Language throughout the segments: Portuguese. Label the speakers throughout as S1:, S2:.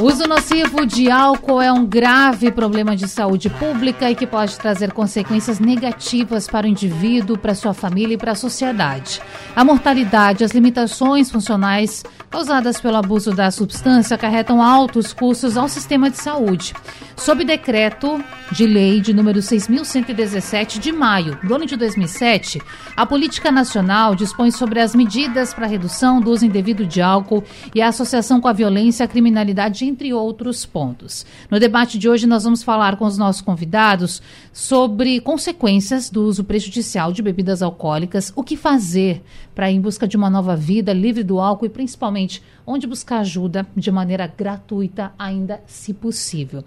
S1: O uso nocivo de álcool é um grave problema de saúde pública e que pode trazer consequências negativas para o indivíduo, para sua família e para a sociedade. A mortalidade, as limitações funcionais causadas pelo abuso da substância acarretam altos custos ao sistema de saúde. Sob decreto de lei de número 6.117 de maio do ano de 2007, a Política Nacional dispõe sobre as medidas para redução do uso indevido de álcool e a associação com a violência e a criminalidade, entre outros pontos. No debate de hoje, nós vamos falar com os nossos convidados sobre consequências do uso prejudicial de bebidas alcoólicas, o que fazer para ir em busca de uma nova vida livre do álcool e principalmente onde buscar ajuda de maneira gratuita, ainda se possível.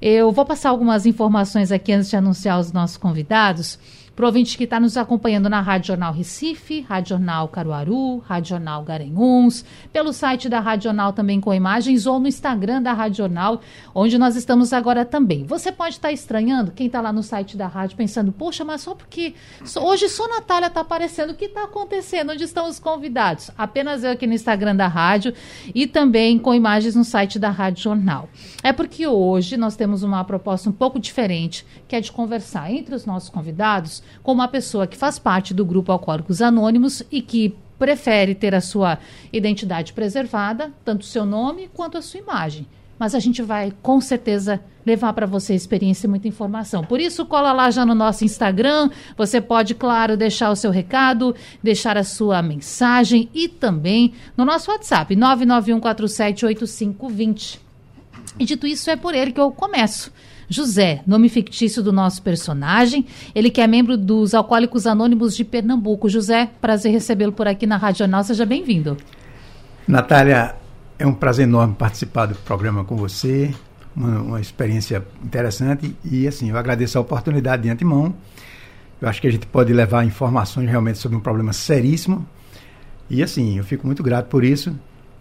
S1: Eu vou passar algumas informações aqui antes de anunciar os nossos convidados. Para o ouvinte que está nos acompanhando na Rádio Jornal Recife, Rádio Jornal Caruaru, Rádio Jornal Garanhuns, pelo site da Rádio Jornal também com imagens ou no Instagram da Rádio Jornal, onde nós estamos agora também. Você pode estar tá estranhando, quem está lá no site da rádio, pensando, poxa, mas só porque hoje só Natália está aparecendo, o que está acontecendo? Onde estão os convidados? Apenas eu aqui no Instagram da rádio e também com imagens no site da Rádio Jornal. É porque hoje nós temos uma proposta um pouco diferente, que é de conversar entre os nossos convidados com uma pessoa que faz parte do grupo Alcoólicos Anônimos e que prefere ter a sua identidade preservada, tanto o seu nome quanto a sua imagem. Mas a gente vai, com certeza, levar para você experiência e muita informação. Por isso, cola lá já no nosso Instagram. Você pode, claro, deixar o seu recado, deixar a sua mensagem e também no nosso WhatsApp, 991478520. E dito isso, é por ele que eu começo. José, nome fictício do nosso personagem. Ele que é membro dos Alcoólicos Anônimos de Pernambuco. José, prazer recebê-lo por aqui na Rádio Jornal. Seja bem-vindo.
S2: Natália, é um prazer enorme participar do programa com você. Uma, uma, experiência interessante e assim, eu agradeço a oportunidade de antemão. Eu acho que a gente pode levar informações realmente sobre um problema seríssimo. E assim, eu fico muito grato por isso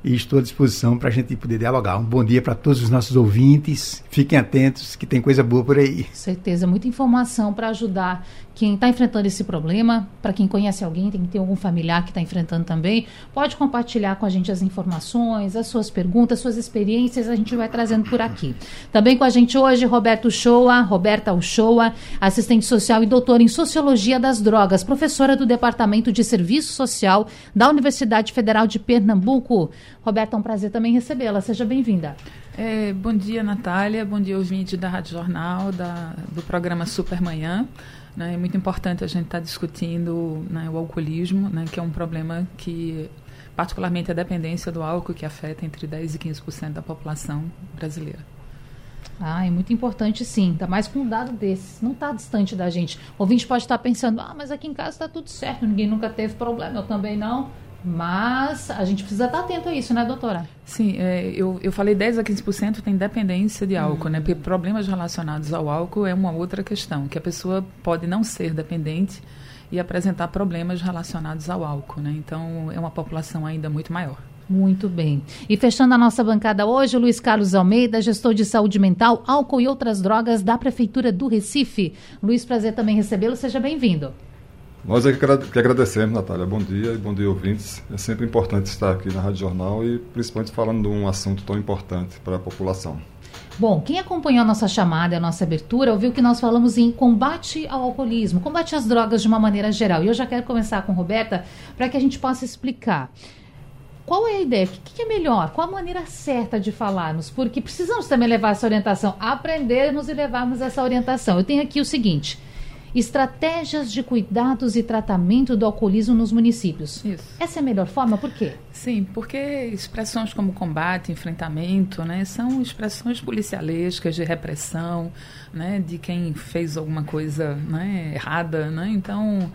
S2: e estou à disposição para a gente poder dialogar. Um bom dia para todos os nossos ouvintes. Fiquem atentos que tem coisa boa por aí.
S1: Certeza, muita informação para ajudar quem está enfrentando esse problema, para quem conhece alguém, tem que ter algum familiar que está enfrentando também, pode compartilhar com a gente as informações, as suas perguntas, suas experiências, a gente vai trazendo por aqui. Também com a gente hoje, Roberto Uchoa, Roberta Uchoa, assistente social e doutora em Sociologia das Drogas, professora do Departamento de Serviço Social da Universidade Federal de Pernambuco. Roberta, é um prazer também recebê-la. Seja bem-vinda.
S3: É, bom dia, Natália. Bom dia, ouvinte da Rádio Jornal, da, do programa Supermanhã. Né? É muito importante a gente estar tá discutindo né, o alcoolismo, né, que é um problema que, particularmente, a dependência do álcool, que afeta entre 10% e 15% da população brasileira.
S1: Ah, é muito importante sim, ainda mais com um dado desses. Não está distante da gente. O ouvinte pode estar pensando, ah, mas aqui em casa está tudo certo, ninguém nunca teve problema, eu também não. Mas a gente precisa estar atento a isso, né, doutora?
S3: Sim, é, eu, eu falei 10 a 15% tem dependência de álcool, né? Porque problemas relacionados ao álcool é uma outra questão, que a pessoa pode não ser dependente e apresentar problemas relacionados ao álcool, né? Então, é uma população ainda muito maior.
S1: Muito bem. E fechando a nossa bancada hoje, o Luiz Carlos Almeida, gestor de saúde mental, álcool e outras drogas da Prefeitura do Recife. Luiz, prazer também recebê-lo. Seja bem-vindo.
S4: Nós é que agradecemos, Natália. Bom dia e bom dia, ouvintes. É sempre importante estar aqui na Rádio Jornal e principalmente falando de um assunto tão importante para a população.
S1: Bom, quem acompanhou a nossa chamada, a nossa abertura, ouviu que nós falamos em combate ao alcoolismo, combate às drogas de uma maneira geral. E eu já quero começar com Roberta para que a gente possa explicar. Qual é a ideia? O que é melhor? Qual a maneira certa de falarmos? Porque precisamos também levar essa orientação, aprendermos e levarmos essa orientação. Eu tenho aqui o seguinte: estratégias de cuidados e tratamento do alcoolismo nos municípios. Isso. Essa é a melhor forma? Por quê?
S3: Sim, porque expressões como combate, enfrentamento, né, são expressões policialescas de repressão, né, de quem fez alguma coisa né, errada, né? Então,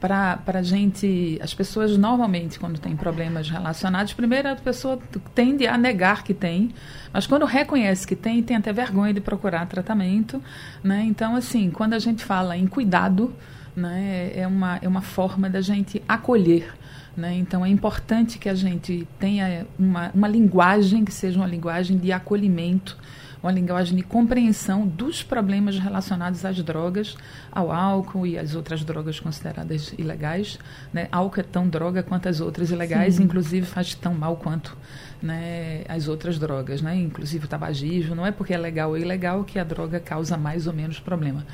S3: para a gente, as pessoas normalmente, quando tem problemas relacionados, primeiro a pessoa tende a negar que tem, mas quando reconhece que tem, tem até vergonha de procurar tratamento. Né? Então, assim, quando a gente fala em cuidado, né, é, uma, é uma forma da gente acolher. Né? Então, é importante que a gente tenha uma, uma linguagem que seja uma linguagem de acolhimento, uma linguagem de compreensão dos problemas relacionados às drogas, ao álcool e às outras drogas consideradas ilegais. Né? Álcool é tão droga quanto as outras ilegais, Sim. inclusive faz tão mal quanto né, as outras drogas, né? inclusive o tabagismo. Não é porque é legal ou ilegal que a droga causa mais ou menos problema.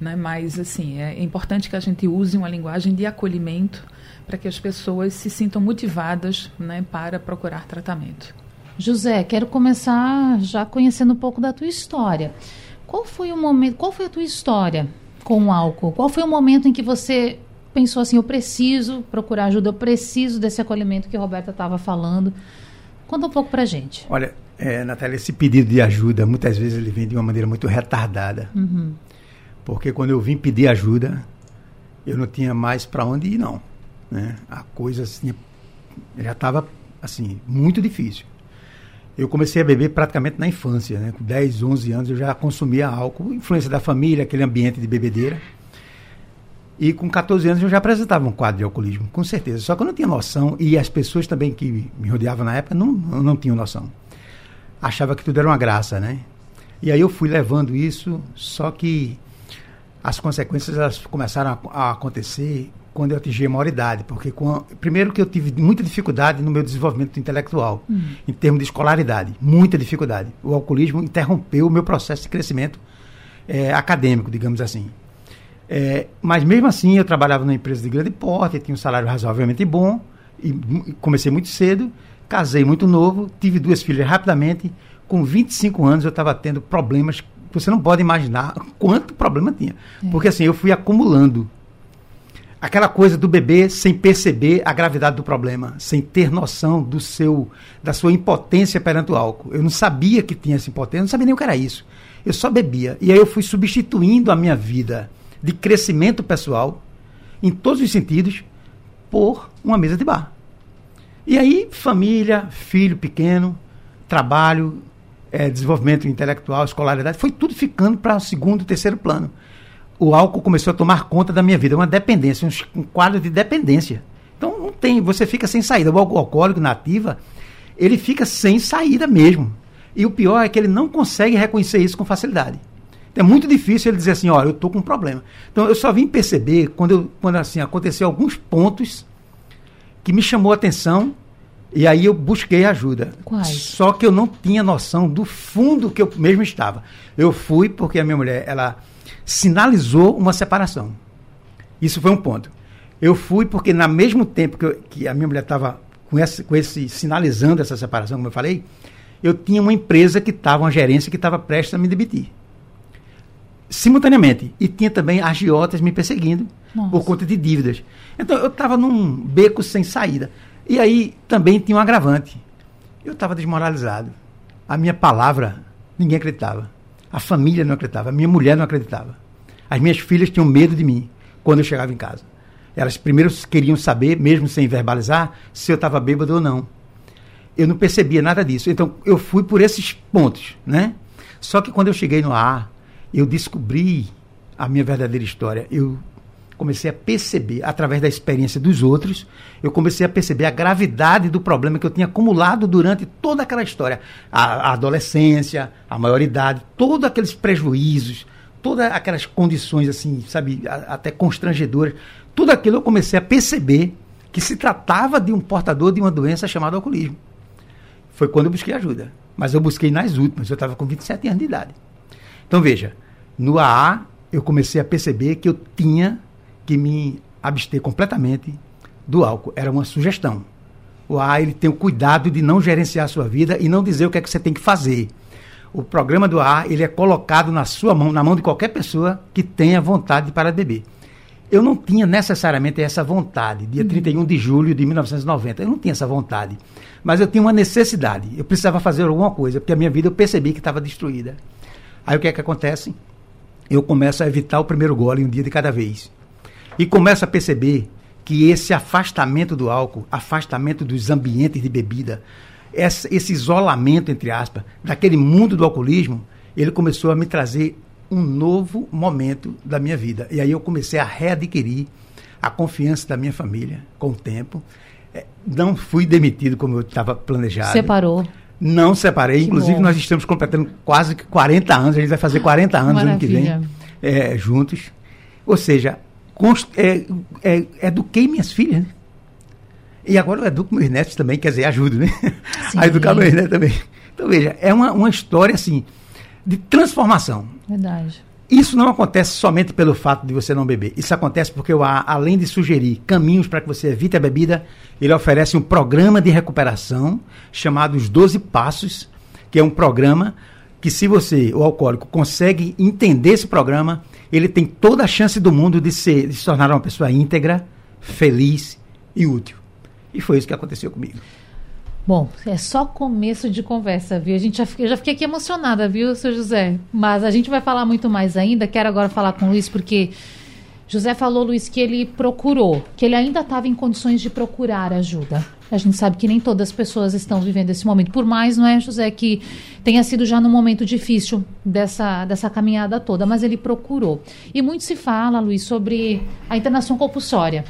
S3: Né? Mas, assim, é importante que a gente use uma linguagem de acolhimento para que as pessoas se sintam motivadas né, para procurar tratamento.
S1: José, quero começar já conhecendo um pouco da tua história. Qual foi o momento, qual foi a tua história com o álcool? Qual foi o momento em que você pensou assim, eu preciso procurar ajuda, eu preciso desse acolhimento que a Roberta estava falando? Conta um pouco pra gente.
S2: Olha, é, Natália, esse pedido de ajuda, muitas vezes ele vem de uma maneira muito retardada. Uhum. Porque quando eu vim pedir ajuda, eu não tinha mais para onde ir, não. Né? A coisa assim, já estava assim, muito difícil. Eu comecei a beber praticamente na infância, né? Com 10, 11 anos eu já consumia álcool, influência da família, aquele ambiente de bebedeira. E com 14 anos eu já apresentava um quadro de alcoolismo, com certeza. Só que eu não tinha noção, e as pessoas também que me rodeavam na época não, não tinham noção. Achava que tudo era uma graça, né? E aí eu fui levando isso, só que as consequências elas começaram a, a acontecer quando eu atingi a maioridade, porque com, primeiro que eu tive muita dificuldade no meu desenvolvimento intelectual, uhum. em termos de escolaridade, muita dificuldade. O alcoolismo interrompeu o meu processo de crescimento é, acadêmico, digamos assim. É, mas mesmo assim, eu trabalhava numa empresa de grande porte, tinha um salário razoavelmente bom, e comecei muito cedo, casei muito novo, tive duas filhas rapidamente. Com 25 anos, eu estava tendo problemas você não pode imaginar quanto problema tinha. É. Porque assim, eu fui acumulando aquela coisa do bebê sem perceber a gravidade do problema, sem ter noção do seu da sua impotência perante o álcool. Eu não sabia que tinha essa impotência, não sabia nem o que era isso. Eu só bebia. E aí eu fui substituindo a minha vida de crescimento pessoal em todos os sentidos por uma mesa de bar. E aí família, filho pequeno, trabalho, é, desenvolvimento intelectual, escolaridade, foi tudo ficando para o segundo, terceiro plano o álcool começou a tomar conta da minha vida, uma dependência, um, quadro de dependência. Então não tem, você fica sem saída. O alcoólico nativa, ele fica sem saída mesmo. E o pior é que ele não consegue reconhecer isso com facilidade. É muito difícil ele dizer assim, olha, eu estou com um problema. Então eu só vim perceber quando, eu, quando assim aconteceu alguns pontos que me chamou a atenção e aí eu busquei ajuda.
S1: Quais?
S2: Só que eu não tinha noção do fundo que eu mesmo estava. Eu fui porque a minha mulher, ela sinalizou uma separação. Isso foi um ponto. Eu fui porque, na mesmo tempo que, eu, que a minha mulher estava com esse, com esse sinalizando essa separação, como eu falei, eu tinha uma empresa que estava, uma gerência que estava prestes a me demitir. Simultaneamente. E tinha também agiotas me perseguindo Nossa. por conta de dívidas. Então eu estava num beco sem saída. E aí também tinha um agravante. Eu estava desmoralizado. A minha palavra ninguém acreditava. A família não acreditava, a minha mulher não acreditava. As minhas filhas tinham medo de mim quando eu chegava em casa. Elas primeiro queriam saber, mesmo sem verbalizar, se eu estava bêbado ou não. Eu não percebia nada disso. Então eu fui por esses pontos, né? Só que quando eu cheguei no ar, eu descobri a minha verdadeira história. Eu comecei a perceber, através da experiência dos outros, eu comecei a perceber a gravidade do problema que eu tinha acumulado durante toda aquela história. A, a adolescência, a maioridade, todos aqueles prejuízos, todas aquelas condições, assim, sabe, a, até constrangedoras. Tudo aquilo eu comecei a perceber que se tratava de um portador de uma doença chamada alcoolismo. Foi quando eu busquei ajuda. Mas eu busquei nas últimas, eu estava com 27 anos de idade. Então veja, no AA eu comecei a perceber que eu tinha que me abster completamente do álcool. Era uma sugestão. O A ele tem o cuidado de não gerenciar a sua vida e não dizer o que é que você tem que fazer. O programa do A ele é colocado na sua mão, na mão de qualquer pessoa que tenha vontade de beber. Eu não tinha necessariamente essa vontade, dia uhum. 31 de julho de 1990. Eu não tinha essa vontade. Mas eu tinha uma necessidade. Eu precisava fazer alguma coisa, porque a minha vida eu percebi que estava destruída. Aí o que é que acontece? Eu começo a evitar o primeiro gole um dia de cada vez. E começa a perceber que esse afastamento do álcool, afastamento dos ambientes de bebida, esse, esse isolamento, entre aspas, daquele mundo do alcoolismo, ele começou a me trazer um novo momento da minha vida. E aí eu comecei a readquirir a confiança da minha família com o tempo. É, não fui demitido como eu estava planejado.
S1: Separou.
S2: Não separei. Que Inclusive, bom. nós estamos completando quase 40 anos. A gente vai fazer 40 anos no ano que vem, é, juntos. Ou seja, é, é, eduquei minhas filhas. Né? E agora eu educo meus netos também, quer dizer, ajudo, né? Sim. A educar meus netos também. Então, veja, é uma, uma história, assim, de transformação.
S1: Verdade.
S2: Isso não acontece somente pelo fato de você não beber. Isso acontece porque, eu, além de sugerir caminhos para que você evite a bebida, ele oferece um programa de recuperação chamado Os 12 Passos, que é um programa que, se você, o alcoólico, consegue entender esse programa, ele tem toda a chance do mundo de, ser, de se tornar uma pessoa íntegra, feliz e útil. E foi isso que aconteceu comigo.
S1: Bom, é só começo de conversa, viu? A gente já, eu já fiquei aqui emocionada, viu, seu José? Mas a gente vai falar muito mais ainda. Quero agora falar com o Luiz, porque José falou, Luiz, que ele procurou, que ele ainda estava em condições de procurar ajuda. A gente sabe que nem todas as pessoas estão vivendo esse momento. Por mais, não é, José, que tenha sido já num momento difícil dessa, dessa caminhada toda, mas ele procurou. E muito se fala, Luiz, sobre a internação compulsória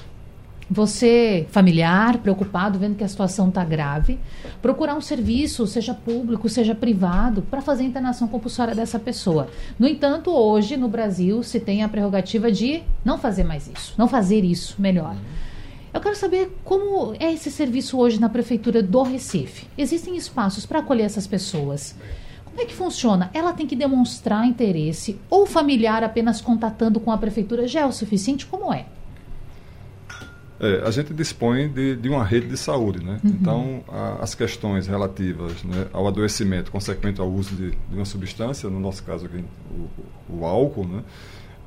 S1: você, familiar, preocupado, vendo que a situação está grave, procurar um serviço, seja público, seja privado, para fazer a internação compulsória dessa pessoa. No entanto, hoje no Brasil se tem a prerrogativa de não fazer mais isso, não fazer isso melhor. Eu quero saber como é esse serviço hoje na Prefeitura do Recife. Existem espaços para acolher essas pessoas? Como é que funciona? Ela tem que demonstrar interesse ou familiar apenas contatando com a Prefeitura já é o suficiente? Como é?
S4: É, a gente dispõe de, de, uma rede de saúde, né? Uhum. Então, a, as questões relativas né, ao adoecimento consequente ao uso de, de, uma substância, no nosso caso aqui, o, o álcool, né?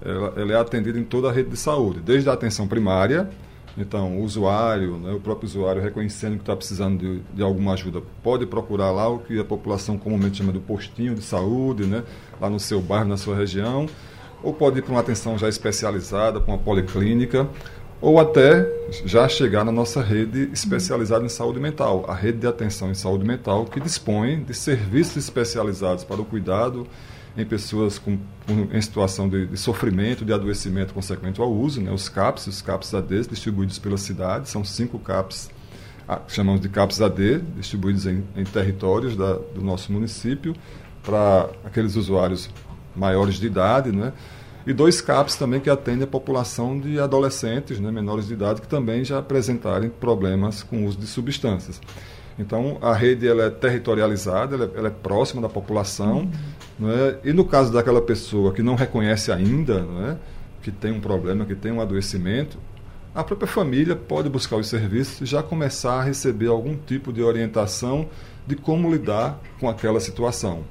S4: Ela, ela, é atendida em toda a rede de saúde, desde a atenção primária, então o usuário, né, o próprio usuário reconhecendo que está precisando de, de, alguma ajuda, pode procurar lá o que a população comumente chama de postinho de saúde, né, lá no seu bairro, na sua região, ou pode ir para uma atenção já especializada, para uma policlínica, ou até já chegar na nossa rede especializada em saúde mental, a rede de atenção em saúde mental, que dispõe de serviços especializados para o cuidado em pessoas com, em situação de, de, sofrimento, de adoecimento consequente ao uso, né, os CAPS, os CAPS AD, distribuídos pela cidade, são cinco CAPS, chamamos de CAPS AD, distribuídos em, em territórios da, do nosso município, para aqueles usuários maiores de idade, né, e dois CAPs também que atendem a população de adolescentes, né, menores de idade, que também já apresentarem problemas com o uso de substâncias. Então, a rede ela é territorializada, ela é, ela é próxima da população, uhum. né, e no caso daquela pessoa que não reconhece ainda né, que tem um problema, que tem um adoecimento, a própria família pode buscar os serviços e já começar a receber algum tipo de orientação de como lidar com aquela situação.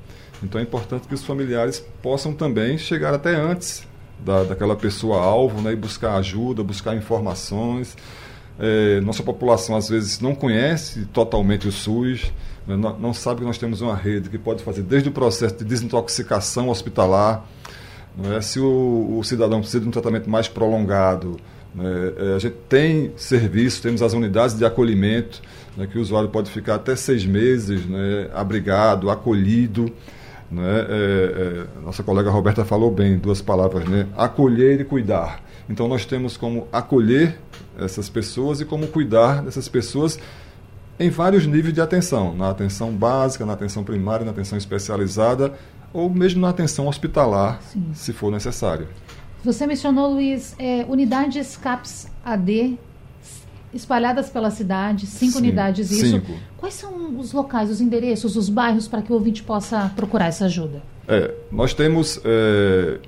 S4: Então é importante que os familiares possam também chegar até antes da, daquela pessoa alvo né, e buscar ajuda, buscar informações. É, nossa população às vezes não conhece totalmente o SUS, né, não, sabe que nós temos uma rede que pode fazer desde o processo de desintoxicação hospitalar, é? se o, o, cidadão precisa de um tratamento mais prolongado. Né, é, a gente tem serviços, temos as unidades de acolhimento, né, que o usuário pode ficar até seis meses né, abrigado, acolhido. Né? É, é, nossa colega Roberta falou bem duas palavras, né? acolher e cuidar. Então nós temos como acolher essas pessoas e como cuidar dessas pessoas em vários níveis de atenção, na atenção básica, na atenção primária, na atenção especializada ou mesmo na atenção hospitalar, Sim. se for necessário.
S1: Você mencionou, Luiz, é, unidades CAPS AD espalhadas pela cidade, cinco Sim, unidades isso. Cinco. Quais são os locais, os endereços, os bairros para que o ouvinte possa procurar essa ajuda?
S4: É, nós temos é,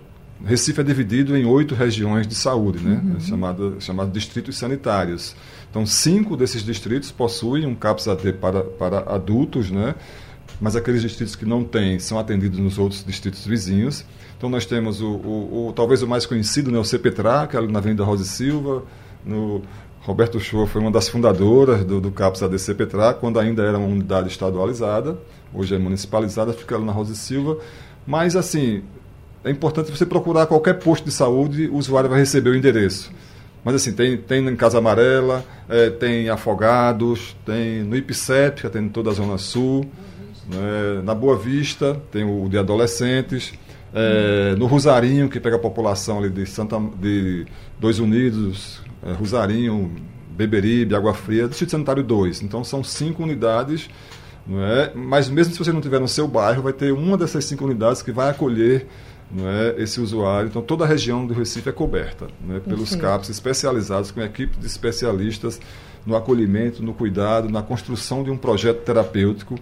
S4: Recife é dividido em oito regiões de saúde, né? Uhum. É chamado, chamado distritos sanitários. Então, cinco desses distritos possuem um CAPS-AD para, para adultos, né? Mas aqueles distritos que não têm são atendidos nos outros distritos vizinhos. Então, nós temos o, o, o talvez o mais conhecido, né? o CPTRA, que é ali na Avenida Rosa Silva, no Roberto Shoa foi uma das fundadoras do, do CAPS ADC Petra, quando ainda era uma unidade estadualizada, hoje é municipalizada, fica ali na Rosa Silva. Mas, assim, é importante você procurar qualquer posto de saúde, o usuário vai receber o endereço. Mas, assim, tem, tem em Casa Amarela, é, tem Afogados, tem no IPCEP, que atende toda a Zona Sul, né, na Boa Vista, tem o de adolescentes, É, no Rosarinho, que pega a população ali de Santa de Dois Unidos, é, Rosarinho, Beberibe, Água Fria, Distrito Sanitário 2. Então são cinco unidades, não é? mas mesmo se você não tiver no seu bairro, vai ter uma dessas cinco unidades que vai acolher não é, esse usuário. Então toda a região do Recife é coberta é, pelos CAPs especializados, com equipe de especialistas no acolhimento, no cuidado, na construção de um projeto terapêutico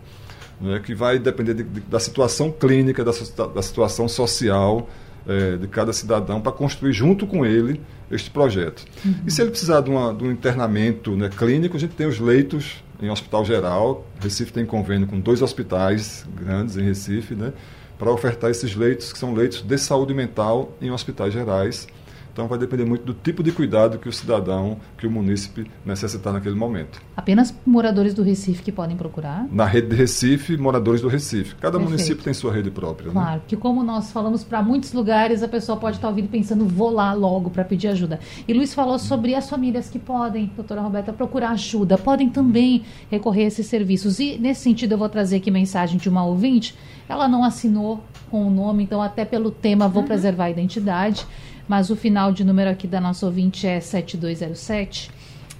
S4: é, que vai depender de, de, da situação clínica, da, da situação social é, de cada cidadão para construir junto com ele este projeto. Uhum. E se ele precisar de, uma, de um internamento né, clínico, a gente tem os leitos em hospital geral. Recife tem convênio com dois hospitais grandes em Recife, né, para ofertar esses leitos, que são leitos de saúde mental em hospitais gerais. Então vai depender muito do tipo de cuidado que o cidadão, que o munícipe necessitar naquele momento.
S1: Apenas moradores do Recife que podem procurar?
S4: Na rede de Recife, moradores do Recife. Cada Perfeito. município tem sua rede própria. Né?
S1: Claro,
S4: né?
S1: que como nós falamos para muitos lugares, a pessoa pode estar ouvindo pensando, vou lá logo para pedir ajuda. E Luiz falou sobre as famílias que podem, doutora Roberta, procurar ajuda, podem também recorrer a esses serviços. E nesse sentido eu vou trazer aqui mensagem de uma ouvinte, ela não assinou com o nome, então até pelo tema vou uhum. preservar a identidade mas o final de número aqui da nossa ouvinte é 7207.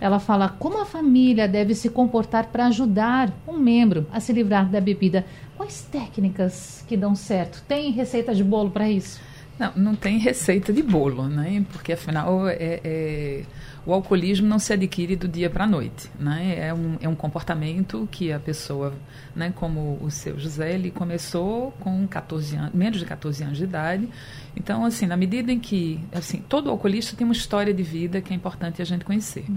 S1: Ela fala como a família deve se comportar para ajudar um membro a se livrar da bebida. Quais técnicas que dão certo? Tem receita de bolo para isso?
S3: Não, não tem receita de bolo, né? Porque afinal é, é o alcoolismo não se adquire do dia para a noite. Né? É, um, é um comportamento que a pessoa, né, como o seu José, ele começou com 14 anos, menos de 14 anos de idade. Então, assim, na medida em que, assim, todo alcoolista tem uma história de vida que é importante a gente conhecer. Uhum.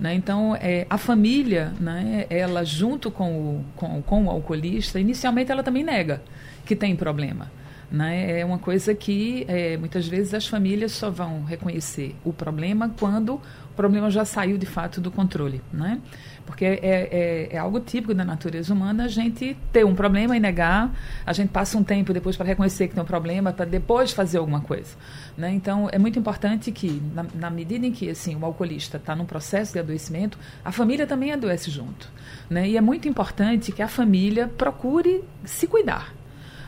S3: Né? Então, é, a família, né, ela junto com o, com, com o alcoolista, inicialmente ela também nega que tem problema. Né? É uma coisa que é, muitas vezes as famílias só vão reconhecer o problema quando o problema já saiu de fato do controle, né? Porque é, é, é, algo típico da natureza humana a gente ter um problema e negar, a gente passa um tempo depois para reconhecer que tem um problema, para depois fazer alguma coisa. Né? Então, é muito importante que, na, na medida em que assim, o alcoolista está num processo de adoecimento, a família também adoece junto. Né? E é muito importante que a família procure se cuidar.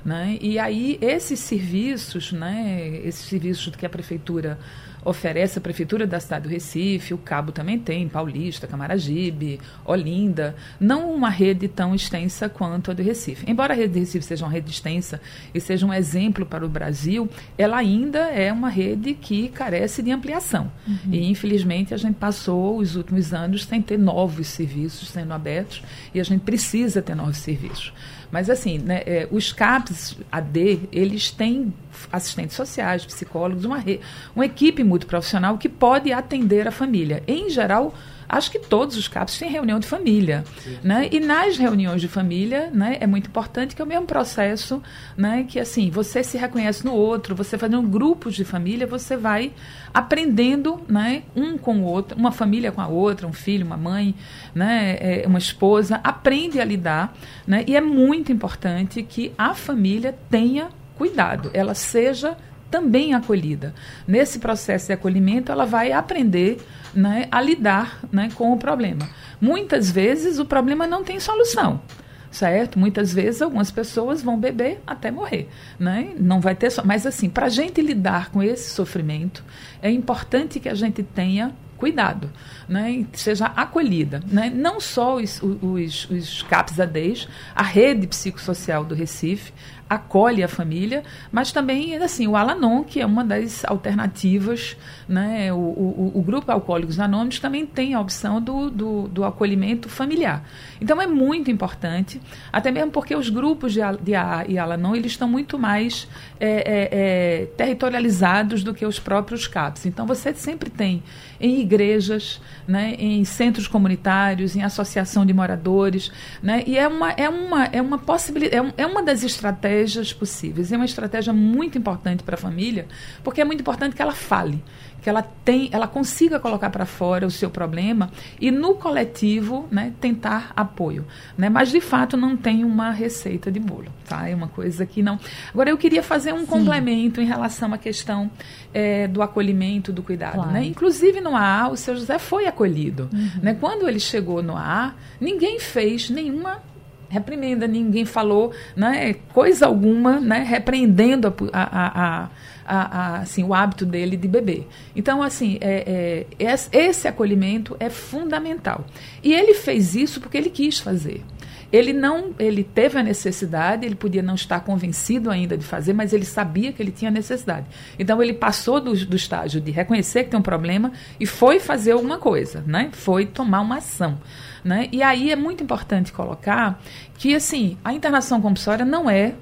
S3: Né? E aí, esses serviços, né, esses serviços que a prefeitura oferece a Prefeitura da cidade do Recife, o Cabo também tem, Paulista, Camaragibe, Olinda, não uma rede tão extensa quanto a do Recife. Embora a rede do Recife seja uma rede extensa e seja um exemplo para o Brasil, ela ainda é uma rede que carece de ampliação. Uhum. E, infelizmente, a gente passou os últimos anos sem ter novos serviços sendo abertos e a gente precisa ter novos serviços. Mas assim, né, é, os CAPs AD, eles têm assistentes sociais, psicólogos, uma, uma equipe muito profissional que pode atender a família. Em geral, acho que todos os CAPs têm reunião de família. Né? E nas reuniões de família, né, é muito importante que é o mesmo processo, né, que assim, você se reconhece no outro, você fazendo grupos de família, você vai aprendendo né, um com o outro, uma família com a outra, um filho, uma mãe, né, é, uma esposa, aprende a lidar. Né, e é muito importante que a família tenha cuidado, ela seja também acolhida. Nesse processo de acolhimento, ela vai aprender né, a lidar né, com o problema. Muitas vezes o problema não tem solução. Certo? Muitas vezes algumas pessoas vão beber até morrer, né? Não vai ter só, mas assim, para a gente lidar com esse sofrimento, é importante que a gente tenha cuidado, né? seja acolhida. Né? Não só os, os, os CAPs ADES, a rede psicossocial do Recife, acolhe a família, mas também assim o Alanon, que é uma das alternativas, né? o, o, o grupo Alcoólicos Anônimos também tem a opção do, do, do, acolhimento familiar. Então é muito importante, até mesmo porque os grupos de, de AA e Alanon eles estão muito mais é, é, é, territorializados do que os próprios CAPs. Então você sempre tem em igrejas, né, em centros comunitários, em associação de moradores, né, e é uma, é uma, é uma possibilidade, é, um, é uma das estratégias possíveis, é uma estratégia muito importante para a família, porque é muito importante que ela fale, que ela tem, ela consiga colocar para fora o seu problema e no coletivo, né, tentar apoio, né? Mas de fato não tem uma receita de bolo, tá? É uma coisa que não. Agora eu queria fazer um Sim. complemento em relação à questão é, do acolhimento, do cuidado, claro. né? Inclusive no AA, o seu José foi acolhido, uhum. né? Quando ele chegou no AA, ninguém fez nenhuma reprimenda, ninguém falou né, coisa alguma, né, repreendendo a, a, a, assim, o hábito dele de beber. Então, assim, é, é, esse acolhimento é fundamental. E ele fez isso porque ele quis fazer. Ele não, ele teve a necessidade, ele podia não estar convencido ainda de fazer, mas ele sabia que ele tinha necessidade. Então ele passou do, do estágio de reconhecer que tem um problema e foi fazer alguma coisa, né? Foi tomar uma ação. Né? E aí é muito importante colocar que assim a internação compulsória não é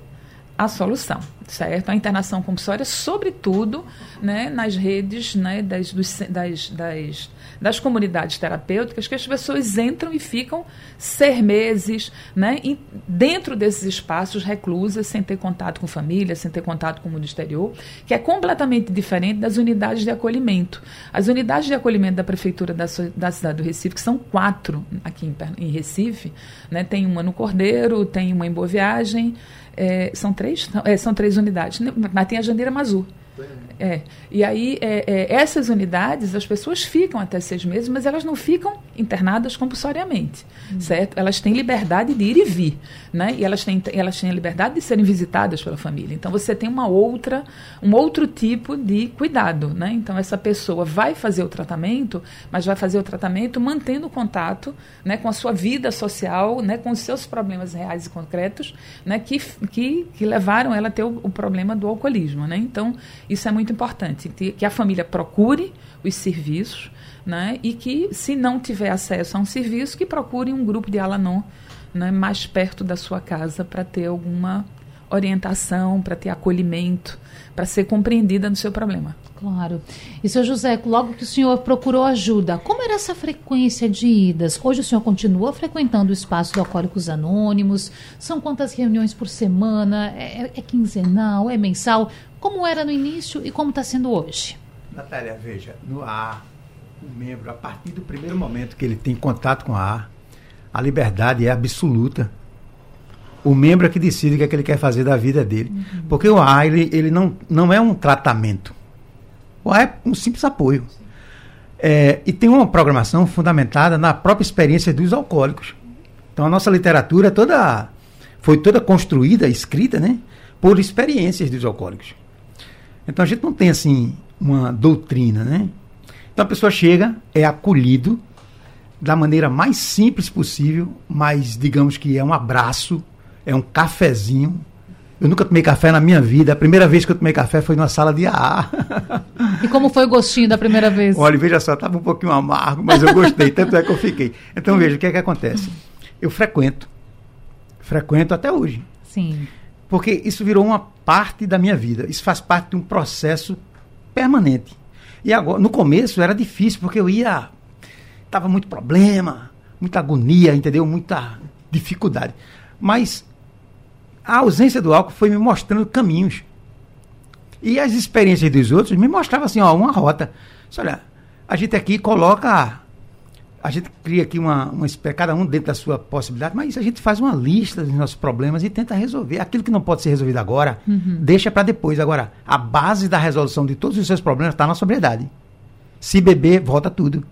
S3: a solução, certo? A internação compulsória, sobretudo, né, nas redes né, das, dos, das, das das comunidades terapêuticas que as pessoas entram e ficam ser meses né, dentro desses espaços reclusas, sem ter contato com família, sem ter contato com o mundo exterior, que é completamente diferente das unidades de acolhimento. As unidades de acolhimento da Prefeitura da, da cidade do Recife, que são quatro aqui em, em Recife, né, tem uma no Cordeiro, tem uma em Boa Viagem, é, são, três, é, são três unidades, mas tem a Jandeira Mazur. É. E aí, é, é, essas unidades, as pessoas ficam até seis meses, mas elas não ficam internadas compulsoriamente, uhum. certo? Elas têm liberdade de ir e vir, né? E elas têm, elas têm a liberdade de serem visitadas pela família. Então, você tem uma outra, um outro tipo de cuidado, né? Então, essa pessoa vai fazer o tratamento, mas vai fazer o tratamento mantendo contato, né, com a sua vida social, né, com os seus problemas reais e concretos, né, que, que, que levaram ela a ter o, o problema do alcoolismo, né? Então, isso é muito importante, que a família procure os serviços, né? E que, se não tiver acesso a um serviço, que procure um grupo de Alanon né, mais perto da sua casa para ter alguma orientação, para ter acolhimento, para ser compreendida no seu problema.
S1: Claro. E seu José, logo que o senhor procurou ajuda, como era essa frequência de idas? Hoje o senhor continua frequentando o espaço do Alcoólicos Anônimos? São quantas reuniões por semana? É, é quinzenal? É mensal? Como era no início e como está sendo hoje?
S2: Natália, veja, no ar, o membro, a partir do primeiro momento que ele tem contato com a ar, a liberdade é absoluta. O membro é que decide o que, é que ele quer fazer da vida dele. Uhum. Porque o ar, ele, ele não, não é um tratamento. O ar é um simples apoio. É, e tem uma programação fundamentada na própria experiência dos alcoólicos. Então a nossa literatura toda foi toda construída, escrita, né, por experiências dos alcoólicos. Então a gente não tem assim uma doutrina, né? Então a pessoa chega, é acolhido da maneira mais simples possível, mas digamos que é um abraço, é um cafezinho. Eu nunca tomei café na minha vida. A primeira vez que eu tomei café foi numa sala de AA.
S1: E como foi o gostinho da primeira vez?
S2: Olha, veja só, estava um pouquinho amargo, mas eu gostei, tanto é que eu fiquei. Então veja, o que é que acontece? Eu frequento. Frequento até hoje.
S1: Sim.
S2: Porque isso virou uma parte da minha vida. Isso faz parte de um processo permanente. E agora, no começo era difícil, porque eu ia. Tava muito problema, muita agonia, entendeu? Muita dificuldade. Mas a ausência do álcool foi me mostrando caminhos. E as experiências dos outros me mostravam assim, ó, uma rota. Olha, a gente aqui coloca a gente cria aqui uma, uma cada um dentro da sua possibilidade, mas a gente faz uma lista dos nossos problemas e tenta resolver. Aquilo que não pode ser resolvido agora, uhum. deixa para depois. Agora, a base da resolução de todos os seus problemas está na sobriedade. Se beber, volta tudo.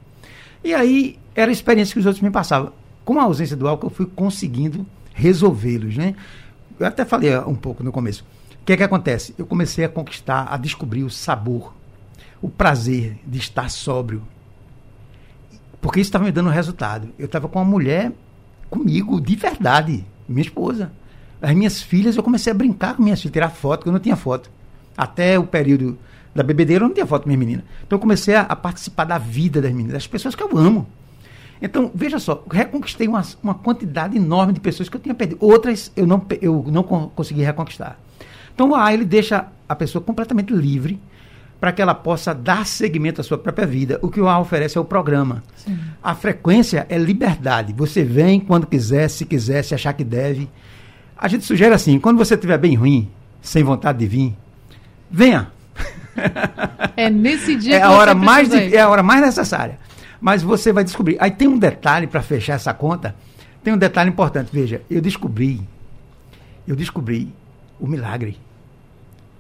S2: E aí, era a experiência que os outros me passavam. Com a ausência do álcool, eu fui conseguindo resolvê-los, né? Eu até falei um pouco no começo. O que é que acontece? Eu comecei a conquistar, a descobrir o sabor, o prazer de estar sóbrio, porque isso estava me dando resultado. Eu estava com uma mulher comigo, de verdade, minha esposa. As minhas filhas, eu comecei a brincar com minhas filhas, tirar foto, porque eu não tinha foto. Até o período da bebedeira, eu não tinha foto com minhas meninas. Então eu comecei a, a participar da vida das meninas, das pessoas que eu amo. Então, veja só, reconquistei uma, uma quantidade enorme de pessoas que eu tinha perdido. Outras eu não, eu não consegui reconquistar. Então, a ele deixa a pessoa completamente livre para que ela possa dar seguimento à sua própria vida. O que o A oferece é o programa. Sim. A frequência é liberdade. Você vem quando quiser, se quiser, se achar que deve. A gente sugere assim: quando você estiver bem ruim, sem vontade de vir, venha.
S1: É nesse dia
S2: é a hora mais de, É a hora mais necessária. Mas você vai descobrir. Aí tem um detalhe para fechar essa conta. Tem um detalhe importante. Veja, eu descobri. Eu descobri o milagre.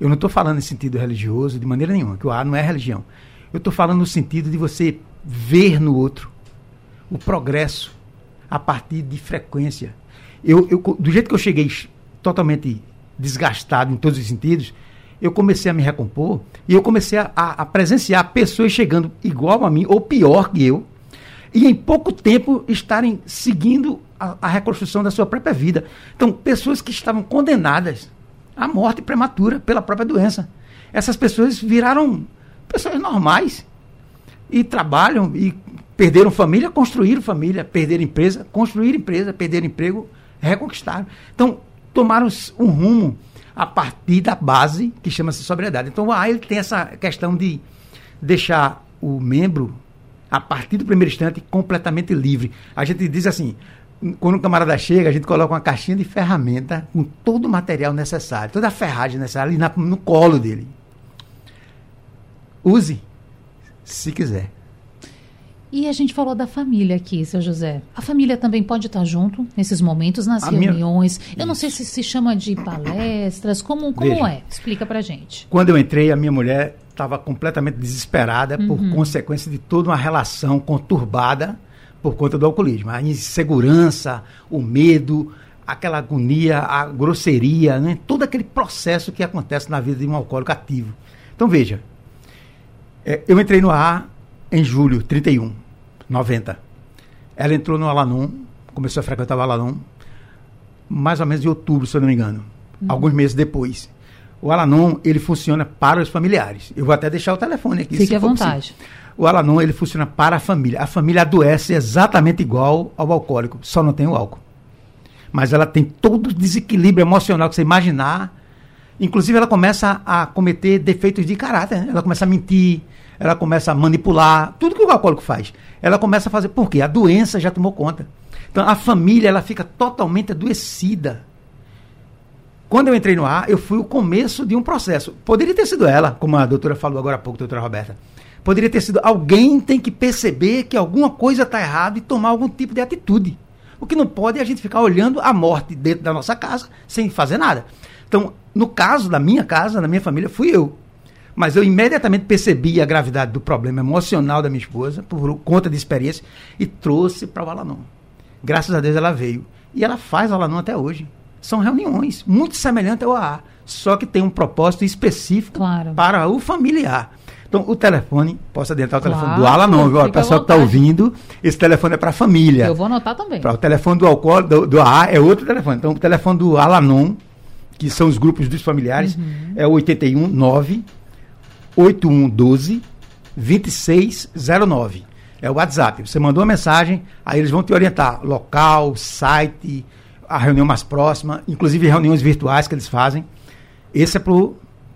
S2: Eu não estou falando em sentido religioso de maneira nenhuma, que o A não é religião. Eu estou falando no sentido de você ver no outro o progresso a partir de frequência. eu, eu, do jeito que eu cheguei totalmente desgastado em todos os sentidos, eu comecei a me recompor e eu comecei a, a, presenciar pessoas chegando igual a mim ou pior que eu e em pouco tempo estarem seguindo a, a reconstrução da sua própria vida. Então, pessoas que estavam condenadas à morte prematura pela própria doença. Essas pessoas viraram pessoas normais e trabalham e perderam família, construíram família, perderam empresa, construíram empresa, perderam emprego, reconquistaram. Então, tomaram um rumo a partir da base que chama-se sobriedade. Então, a ele tem essa questão de deixar o membro, a partir do primeiro instante, completamente livre. A gente diz assim, quando o camarada chega, a gente coloca uma caixinha de ferramenta com todo o material necessário, toda a ferragem necessária ali na, no colo dele. Use, se quiser.
S1: E a gente falou da família aqui, seu José. A família também pode estar junto nesses momentos, nas a reuniões. Minha... Eu não sei se se chama de palestras. Como, como é? Explica pra gente.
S2: Quando eu entrei, a minha mulher estava completamente desesperada uhum. por consequência de toda uma relação conturbada por conta do alcoolismo. A insegurança, o medo, aquela agonia, a grosseria, né? todo aquele processo que acontece na vida de um alcoólico ativo. Então veja, é, eu entrei no ar em julho 31 90. Ela entrou no Alanon, começou a frequentar o Alanon, mais ou menos em outubro, se eu não me engano. Uhum. Alguns meses depois. O Alanon, ele funciona para os familiares. Eu vou até deixar o telefone aqui.
S1: Fique à vontade. Possível.
S2: O Alanon, ele funciona para a família. A família adoece exatamente igual ao alcoólico, só não tem o álcool. Mas ela tem todo o desequilíbrio emocional que você imaginar. Inclusive, ela começa a cometer defeitos de caráter. Né? Ela começa a mentir, ela começa a manipular, tudo que o alcoólico faz. Ela começa a fazer, por quê? A doença já tomou conta. Então a família ela fica totalmente adoecida. Quando eu entrei no ar, eu fui o começo de um processo. Poderia ter sido ela, como a doutora falou agora há pouco, doutora Roberta. Poderia ter sido alguém tem que perceber que alguma coisa está errada e tomar algum tipo de atitude. O que não pode é a gente ficar olhando a morte dentro da nossa casa sem fazer nada. Então, no caso da minha casa, da minha família, fui eu. Mas eu imediatamente percebi a gravidade do problema emocional da minha esposa, por conta de experiência, e trouxe para o Alanon. Graças a Deus ela veio. E ela faz o Alanon até hoje. São reuniões muito semelhantes ao AA, só que tem um propósito específico claro. para o familiar. Então, o telefone, posso adentrar o claro, telefone do Alanon, viu? O pessoal que está ouvindo, esse telefone é para a família.
S1: Eu vou anotar também.
S2: Pra, o telefone do alcool, do, do AA é outro telefone. Então, o telefone do Alanon, que são os grupos dos familiares, uhum. é o 819 8112 2609. É o WhatsApp. Você mandou uma mensagem, aí eles vão te orientar. Local, site, a reunião mais próxima, inclusive reuniões virtuais que eles fazem. Esse é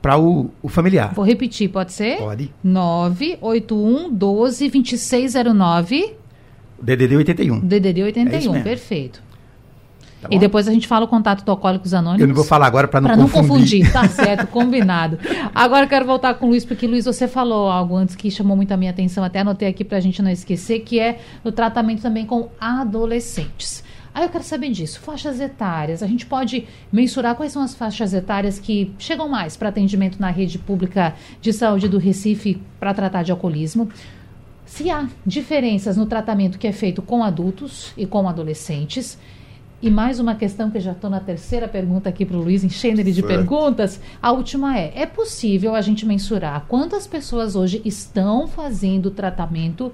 S2: para o, o, familiar.
S1: Vou repetir, pode ser?
S2: Pode.
S1: 981 12 2609.
S2: DDD 81.
S1: DDD 81, é perfeito. Tá e depois a gente fala o contato do Alcoólicos Anônimos.
S2: Eu não vou falar agora para não pra confundir.
S1: não confundir, tá certo, combinado. Agora eu quero voltar com o Luiz, porque Luiz, você falou algo antes que chamou muito a minha atenção, até anotei aqui para a gente não esquecer, que é o tratamento também com adolescentes. Aí eu quero saber disso, faixas etárias. A gente pode mensurar quais são as faixas etárias que chegam mais para atendimento na rede pública de saúde do Recife para tratar de alcoolismo. Se há diferenças no tratamento que é feito com adultos e com adolescentes e mais uma questão que já estou na terceira pergunta aqui para o Luiz, enchendo ele de certo. perguntas. A última é: é possível a gente mensurar quantas pessoas hoje estão fazendo tratamento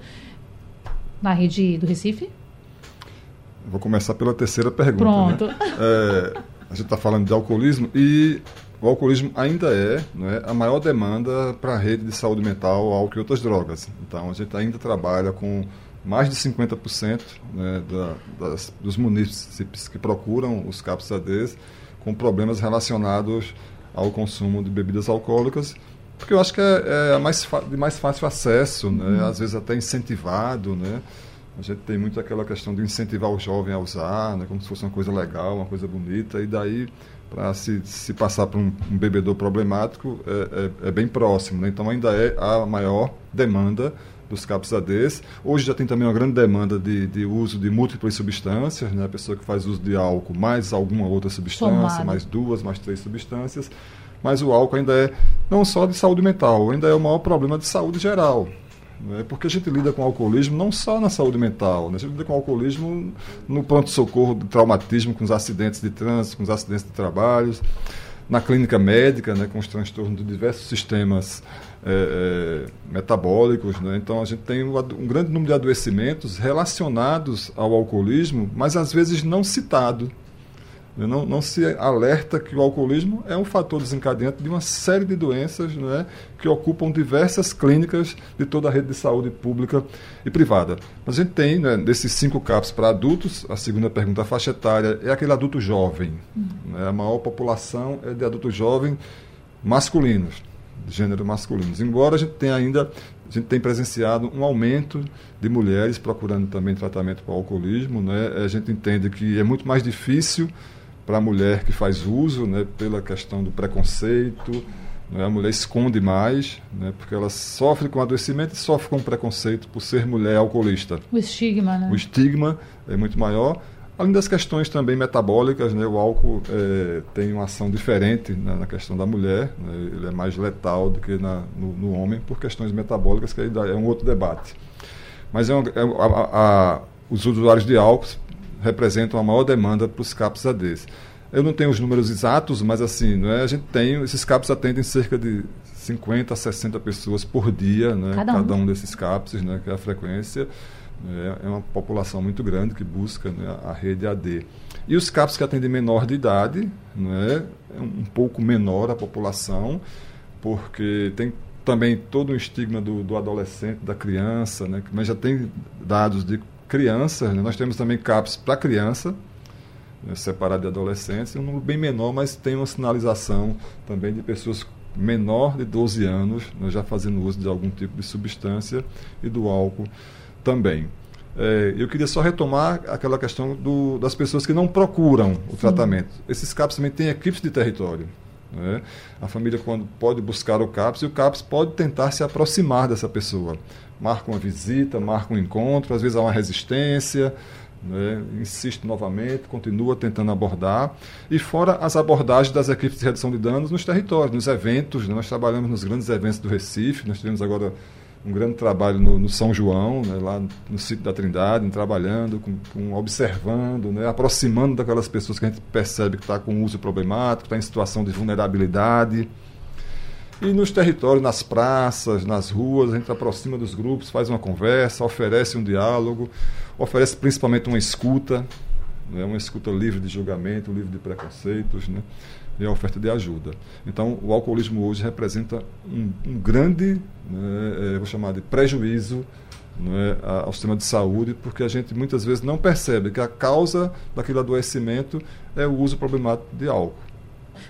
S1: na rede do Recife?
S4: Vou começar pela terceira pergunta.
S1: Né? Pronto.
S4: Né? É, a gente está falando de alcoolismo e o alcoolismo ainda é né, a maior demanda para a rede de saúde mental, álcool e outras drogas. Então a gente ainda trabalha com mais de 50% né, da, das, dos munícipes que procuram os CAPs ADs com problemas relacionados ao consumo de bebidas alcoólicas, porque eu acho que é, é mais de mais fácil acesso, né, uhum. às vezes até incentivado. Né? A gente tem muito aquela questão de incentivar o jovem a usar, né, como se fosse uma coisa legal, uma coisa bonita, e daí para se, se passar para um, um, bebedor problemático é, é, é bem próximo. Né? Então ainda é a maior demanda dos CAPs ADs. Hoje já tem também uma grande demanda de, de uso de múltiplas substâncias, né? a pessoa que faz uso de álcool mais alguma outra substância, mais duas, mais três substâncias. Mas o álcool ainda é não só de saúde mental, ainda é o maior problema de saúde geral. Né? Porque a gente lida com alcoolismo não só na saúde mental, né? a gente lida com alcoolismo no pronto-socorro do traumatismo, com os acidentes de trânsito, com os acidentes de trabalho, na clínica médica, né? com os transtornos de diversos sistemas é, é, metabólicos. Né? Então, a gente tem um, um, grande número de adoecimentos relacionados ao alcoolismo, mas às vezes não citado. Não, não, se alerta que o alcoolismo é um fator desencadeante de uma série de doenças né, que ocupam diversas clínicas de toda a rede de saúde pública e privada. Mas a gente tem, né, desses cinco CAPs para adultos, a segunda pergunta, a faixa etária, é aquele adulto jovem. Uhum. Né, a maior população é de adultos jovens masculinos, de gênero masculinos. Embora a gente tenha ainda a gente tem presenciado um aumento de mulheres procurando também tratamento para o alcoolismo. Né? A gente entende que é muito mais difícil para a mulher que faz uso, né, pela questão do preconceito. Né, a mulher esconde mais, né, porque ela sofre com adoecimento e sofre com preconceito por ser mulher alcoolista.
S1: O estigma, né?
S4: O estigma é muito maior. Além das questões também metabólicas, né, o álcool é, tem uma ação diferente né, na questão da mulher, né, ele é mais letal do que na, no, no, homem por questões metabólicas, que aí é um outro debate. Mas é, um, é a, a, os usuários de álcool representam a maior demanda para os CAPs ADs. Eu não tenho os números exatos, mas assim, não é? a gente tem, esses CAPs atendem cerca de 50 a 60 pessoas por dia, né? cada, um. cada um desses CAPs, né? que é a frequência. Né? É uma população muito grande que busca né? a rede AD. E os CAPs que atendem menor de idade, né? é um pouco menor a população, porque tem também todo o estigma do, do adolescente, da criança, né? mas já tem dados de crianças, né? nós temos também CAPS para criança, né, separado de adolescentes, um número bem menor, mas tem uma sinalização também de pessoas menor de 12 anos, né, já fazendo uso de algum tipo de substância e do álcool também. É, eu queria só retomar aquela questão do, das pessoas que não procuram o Sim. tratamento. Esses CAPs também têm equipes de território. Né? A família quando pode buscar o CAPS e o CAPS pode tentar se aproximar dessa pessoa marca uma visita, marca um encontro, às vezes há uma resistência, né? insiste novamente, continua tentando abordar. E fora as abordagens das equipes de redução de danos nos territórios, nos eventos. Né? Nós trabalhamos nos grandes eventos do Recife, nós tivemos agora um grande trabalho no, no São João, né? lá no sítio da Trindade, trabalhando, com, com observando, né? aproximando daquelas pessoas que a gente percebe que está com uso problemático, está em situação de vulnerabilidade. E nos territórios, nas praças, nas ruas, a gente aproxima dos grupos, faz uma conversa, oferece um diálogo, oferece principalmente uma escuta, né, uma escuta livre de julgamento, livre de preconceitos, né, e a oferta de ajuda. Então, o alcoolismo hoje representa um, um grande, né, é, vou chamar de prejuízo né, ao sistema de saúde, porque a gente muitas vezes não percebe que a causa daquele adoecimento é o uso problemático de álcool.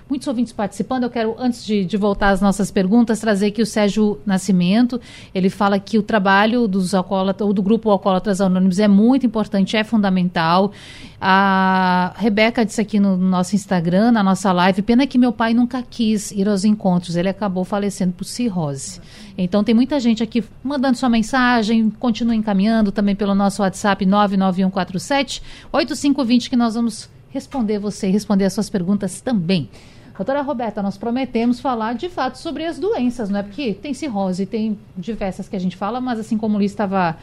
S1: Muitos ouvintes participando. Eu quero, antes de, de, voltar às nossas perguntas, trazer aqui o Sérgio Nascimento. Ele fala que o trabalho dos alcoólatras, ou do grupo Alcoólatras Anônimos é muito importante, é fundamental. A Rebeca disse aqui no nosso Instagram, na nossa live, pena que meu pai nunca quis ir aos encontros, ele acabou falecendo por cirrose. Então tem muita gente aqui mandando sua mensagem, continua encaminhando também pelo nosso WhatsApp 99147 8520 que nós vamos responder você, responder as suas perguntas também. Doutora Roberta, nós prometemos falar de fato sobre as doenças, não é? Porque tem cirrose, tem diversas que a gente fala, mas assim como o Luiz estava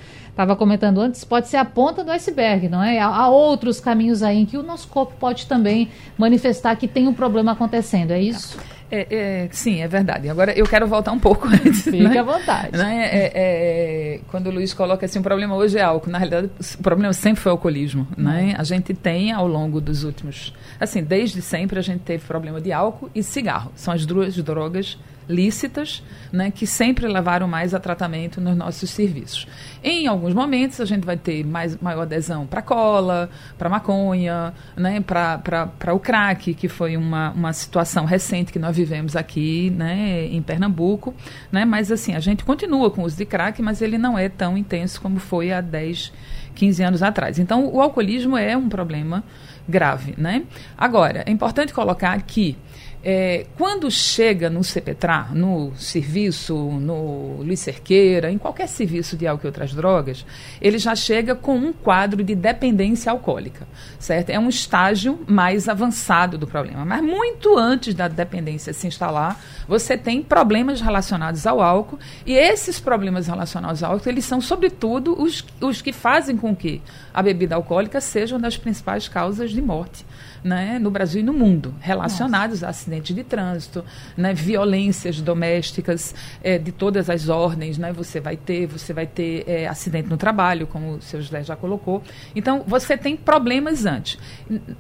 S1: comentando antes, pode ser a ponta do iceberg, não é? Há, outros caminhos aí em que o nosso corpo pode também manifestar que tem um problema acontecendo, é isso?
S3: É, é, sim, é verdade. Agora eu quero voltar um pouco antes.
S1: Fique né? à vontade.
S3: Né? É, é, quando o Luiz coloca assim, o problema hoje é álcool. Na realidade, o problema sempre foi o alcoolismo. Né? A gente tem, ao longo dos últimos. Assim, desde sempre a gente teve problema de álcool e cigarro. São as duas drogas lícitas, né, que sempre levaram mais a tratamento nos nossos serviços. Em alguns momentos a gente vai ter mais, maior adesão para cola, para maconha, né, para o crack, que foi uma, uma situação recente que nós vivemos aqui né, em Pernambuco. Né, mas assim, a gente continua com o uso de crack, mas ele não é tão intenso como foi há 10, 15 anos atrás. Então o alcoolismo é um problema grave. Né? Agora, é importante colocar que É, quando chega no CPTRA, no serviço, no Luiz Cerqueira, em qualquer serviço de álcool e outras drogas, ele já chega com um quadro de dependência alcoólica, certo? É um estágio mais avançado do problema. Mas muito antes da dependência se instalar, você tem problemas relacionados ao álcool e esses problemas relacionados ao álcool, eles são sobretudo os, os que fazem com que a bebida alcoólica seja uma das principais causas de morte né, no Brasil e no mundo, relacionados Nossa. a acidentes de trânsito, né, violências domésticas é, de todas as ordens, né, você vai ter, você vai ter é, acidente no trabalho, como o seu José já colocou. Então, você tem problemas antes.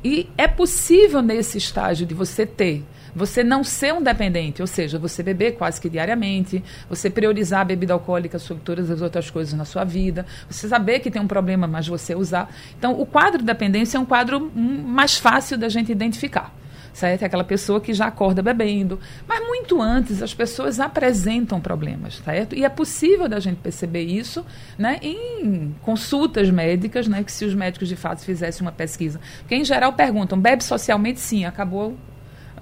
S3: E é possível nesse estágio de você ter você não ser um dependente, ou seja, você beber quase que diariamente, você priorizar a bebida alcoólica sobre todas as outras coisas na sua vida, você saber que tem um problema, mas você usar. Então, o quadro de dependência é um quadro mais fácil da gente identificar certo? É aquela pessoa que já acorda bebendo. Mas muito antes as pessoas apresentam problemas, certo? E é possível da gente perceber isso né, em consultas médicas, né? Que se os médicos de fato fizessem uma pesquisa. Porque em geral perguntam, bebe socialmente? Sim, acabou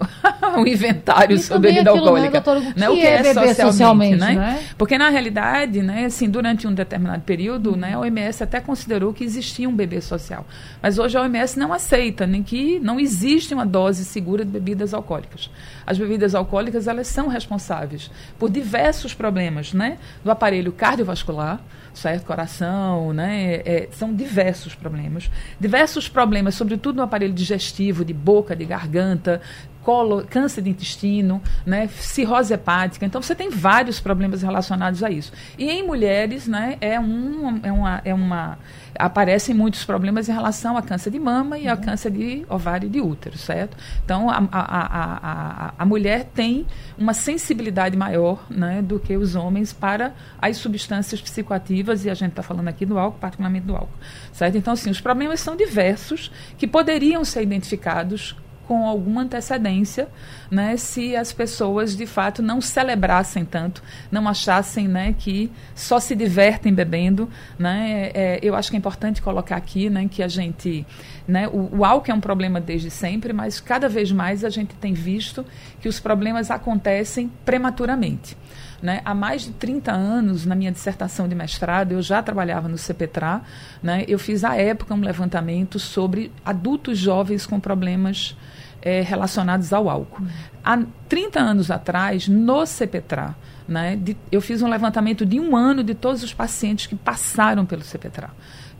S3: um inventário e sobre bebida aquilo, né, alcoólica. Né, o, né, o que é, é socialmente, socialmente né? né? Porque na realidade, né, assim, durante um determinado período, né, a OMS até considerou que existia um bebê social. Mas hoje a OMS não aceita nem que não existe uma dose segura de bebidas alcoólicas. As bebidas alcoólicas, elas são responsáveis por diversos problemas, né, do aparelho cardiovascular, certo? Coração, né? É, são diversos problemas. Diversos problemas, sobretudo no aparelho digestivo, de boca, de garganta, colo, câncer de intestino, né, cirrose hepática. Então, você tem vários problemas relacionados a isso. E em mulheres, né, é, um, é, uma, é uma. Aparecem muitos problemas em relação a câncer de mama e a uhum. câncer de ovário e de útero, certo? Então, a, a, a, a, mulher tem uma sensibilidade maior né, do que os homens para as substâncias psicoativas, e a gente está falando aqui do álcool, particularmente do álcool, certo? Então, assim, os problemas são diversos que poderiam ser identificados com alguma antecedência, né, se as pessoas de fato não celebrassem tanto, não achassem né, que só se divertem bebendo. Né, é, eu acho que é importante colocar aqui né, que a gente. Né, o, o álcool é um problema desde sempre, mas cada vez mais a gente tem visto que os problemas acontecem prematuramente. Né? Há mais de 30 anos, na minha dissertação de mestrado, eu já trabalhava no CPTRA. Né? Eu fiz, à época, um levantamento sobre adultos jovens com problemas é, relacionados ao álcool. Há 30 anos atrás, no CPTRA, né, de, eu fiz um levantamento de um ano de todos os pacientes que passaram pelo CPTRA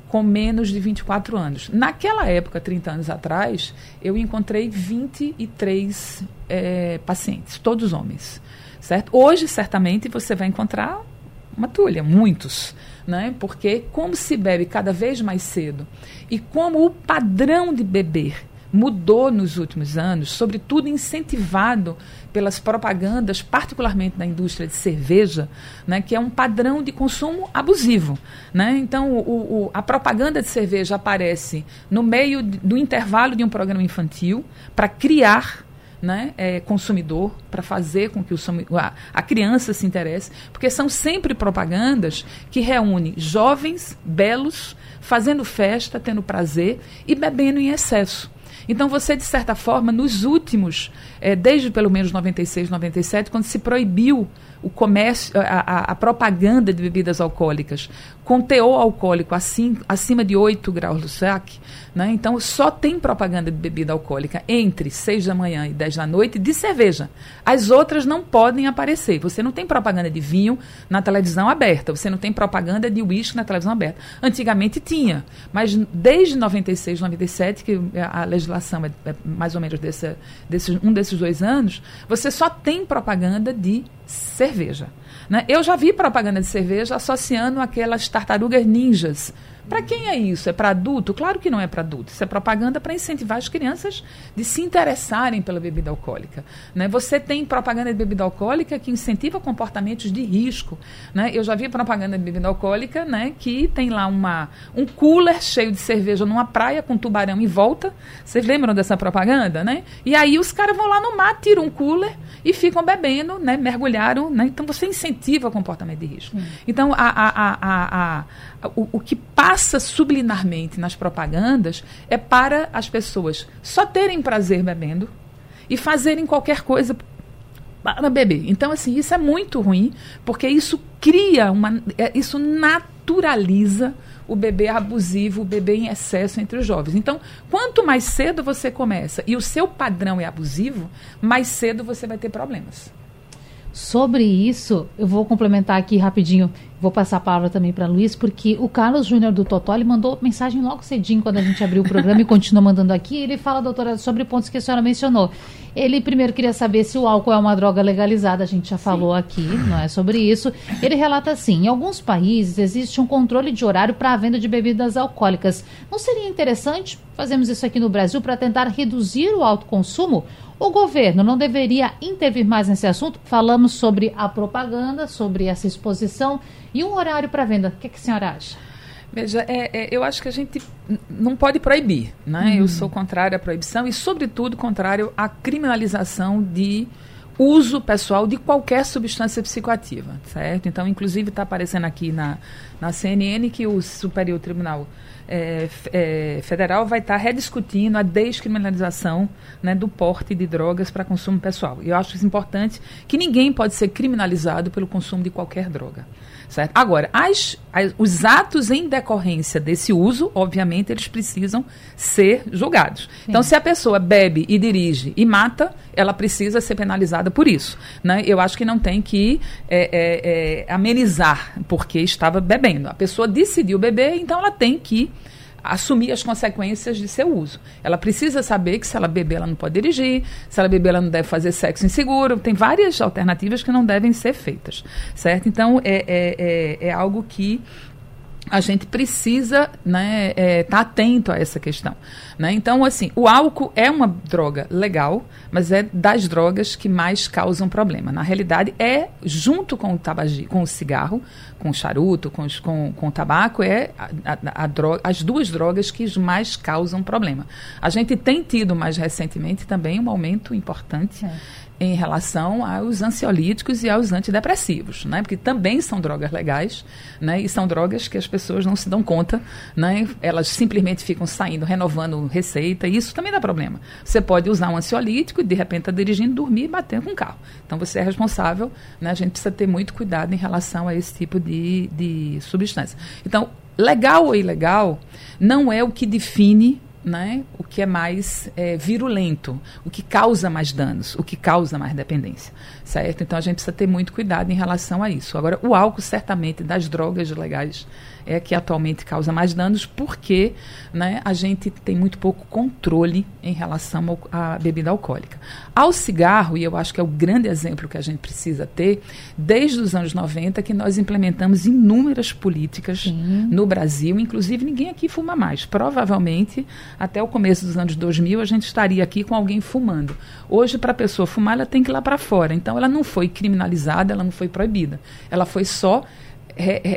S3: com menos de 24 anos. Naquela época, 30 anos atrás, eu encontrei 23 é, pacientes, todos homens. Certo? Hoje, certamente, você vai encontrar uma tulha, muitos. Né? Porque como se bebe cada vez mais cedo e como o padrão de beber mudou nos últimos anos, sobretudo incentivado pelas propagandas, particularmente da indústria de cerveja, né, que é um padrão de consumo abusivo. Né? Então, o, o, a propaganda de cerveja aparece no meio do intervalo de um programa infantil para criar né, é, consumidor, para fazer com que o, a, a criança se interesse, porque são sempre propagandas que reúnem jovens, belos, fazendo festa, tendo prazer e bebendo em excesso. Então, você, de certa forma, nos últimos, é, desde pelo menos 96, 97, quando se proibiu o comércio, a, a, a, propaganda de bebidas alcoólicas com teor alcoólico assim, acima de 8 graus do saque, né? então só tem propaganda de bebida alcoólica entre 6 da manhã e 10 da noite de cerveja. As outras não podem aparecer. Você não tem propaganda de vinho na televisão aberta, você não tem propaganda de uísque na televisão aberta. Antigamente tinha, mas desde 96, 97, que a legislação é, é mais ou menos desse, desse, um desses dois anos, você só tem propaganda de cerveja. Né? Eu já vi propaganda de cerveja associando aquelas tartarugas ninjas para quem é isso? É para adulto? Claro que não é para adulto. Isso é propaganda para incentivar as crianças de se interessarem pela bebida alcoólica. Né? Você tem propaganda de bebida alcoólica que incentiva comportamentos de risco. Né? Eu já vi propaganda de bebida alcoólica né, que tem lá uma, um cooler cheio de cerveja numa praia com tubarão em volta. Vocês lembram dessa propaganda? Né? E aí os caras vão lá no mar, tiram um cooler e ficam bebendo, né? mergulharam. Né? Então você incentiva o comportamento de risco. Então a, a, a, a o, o que passa subliminarmente nas propagandas é para as pessoas só terem prazer bebendo e fazerem qualquer coisa para beber. Então, assim, isso é muito ruim, porque isso cria uma. É, isso naturaliza o bebê abusivo, o bebê em excesso entre os jovens. Então, quanto mais cedo você começa e o seu padrão é abusivo, mais cedo você vai ter problemas.
S1: Sobre isso, eu vou complementar aqui rapidinho. Vou passar a palavra também para Luiz, porque o Carlos Júnior do Totó ele mandou mensagem logo cedinho quando a gente abriu o programa e continua mandando aqui. Ele fala, doutora, sobre pontos que a senhora mencionou. Ele primeiro queria saber se o álcool é uma droga legalizada, a gente já falou Sim. aqui, não é sobre isso. Ele relata assim: em alguns países existe um controle de horário para a venda de bebidas alcoólicas. Não seria interessante fazermos isso aqui no Brasil para tentar reduzir o alto consumo? O governo não deveria intervir mais nesse assunto? Falamos sobre a propaganda, sobre essa exposição e um horário para venda. O que, é que a senhora acha?
S3: Veja, é, é, eu acho que a gente não pode proibir, né? Uhum. Eu sou contrário à proibição e, sobretudo, contrário à criminalização de uso pessoal de qualquer substância psicoativa, certo? Então, inclusive, está aparecendo aqui na, na CNN que o Superior Tribunal é, é, Federal vai estar tá rediscutindo a descriminalização né, do porte de drogas para consumo pessoal. E eu acho importante que ninguém pode ser criminalizado pelo consumo de qualquer droga. Certo? Agora, as, as, os atos em decorrência desse uso, obviamente, eles precisam ser julgados. Sim. Então, se a pessoa bebe e dirige e mata, ela precisa ser penalizada por isso. Né? Eu acho que não tem que é, é, é, amenizar porque estava bebendo. A pessoa decidiu beber, então ela tem que assumir as consequências de seu uso. Ela precisa saber que se ela beber, ela não pode dirigir, se ela beber, ela não deve fazer sexo inseguro. Tem várias alternativas que não devem ser feitas, certo? Então, é, é, é, é algo que a gente precisa né, é, tá atento a essa questão. Né? Então, assim, o álcool é uma droga legal, mas é das drogas que mais causam problema. Na realidade, é junto com o tabagi, com o cigarro, com o charuto, com, com, com o tabaco, é a, a, a droga, as duas drogas que mais causam problema. A gente tem tido mais recentemente também um aumento importante. É em relação aos ansiolíticos e aos antidepressivos, né? Porque também são drogas legais, né? E são drogas que as pessoas não se dão conta, né? Elas simplesmente ficam saindo, renovando receita, e isso também dá problema. Você pode usar um ansiolítico e de repente tá dirigindo, dormir e bater com o carro. Então você é responsável, né? A gente precisa ter muito cuidado em relação a esse tipo de, de substância. Então, legal ou ilegal não é o que define né, o que é mais é, virulento, o que causa mais danos, o que causa mais dependência, certo? Então a gente precisa ter muito cuidado em relação a isso. Agora, o álcool, certamente, das drogas legais, é que atualmente causa mais danos, porque né, a gente tem muito pouco controle em relação à bebida alcoólica. Ao cigarro, e eu acho que é o grande exemplo que a gente precisa ter, desde os anos 90 que nós implementamos inúmeras políticas Sim. no Brasil, inclusive ninguém aqui fuma mais. Provavelmente, até o começo dos anos 2000, a gente estaria aqui com alguém fumando. Hoje, para a pessoa fumar, ela tem que ir lá para fora. Então, ela não foi criminalizada, ela não foi proibida. Ela foi só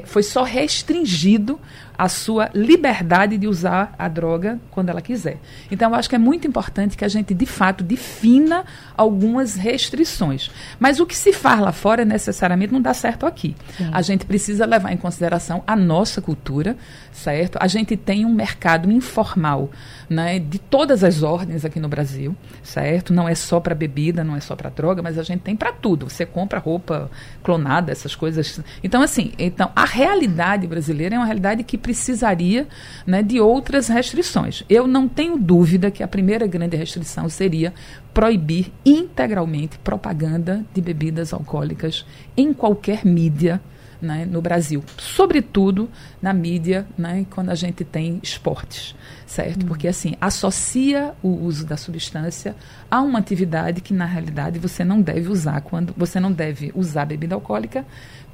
S3: foi só restringido a sua liberdade de usar a droga quando ela quiser. Então, eu acho que é muito importante que a gente, de fato, defina algumas restrições. Mas o que se faz lá fora necessariamente não dá certo aqui. Sim. A gente precisa levar em consideração a nossa cultura, certo? A gente tem um mercado informal né, de todas as ordens aqui no Brasil, certo? Não é só para bebida, não é só para droga, mas a gente tem para tudo. Você compra roupa clonada, essas coisas. Então, assim, então a realidade brasileira é uma realidade que precisaria né, de outras restrições. Eu não tenho dúvida que a primeira grande restrição seria proibir integralmente propaganda de bebidas alcoólicas em qualquer mídia né, no Brasil, sobretudo na mídia, né, quando a gente tem esportes, certo? Uhum. Porque assim associa o uso da substância a uma atividade que na realidade você não deve usar quando você não deve usar bebida alcoólica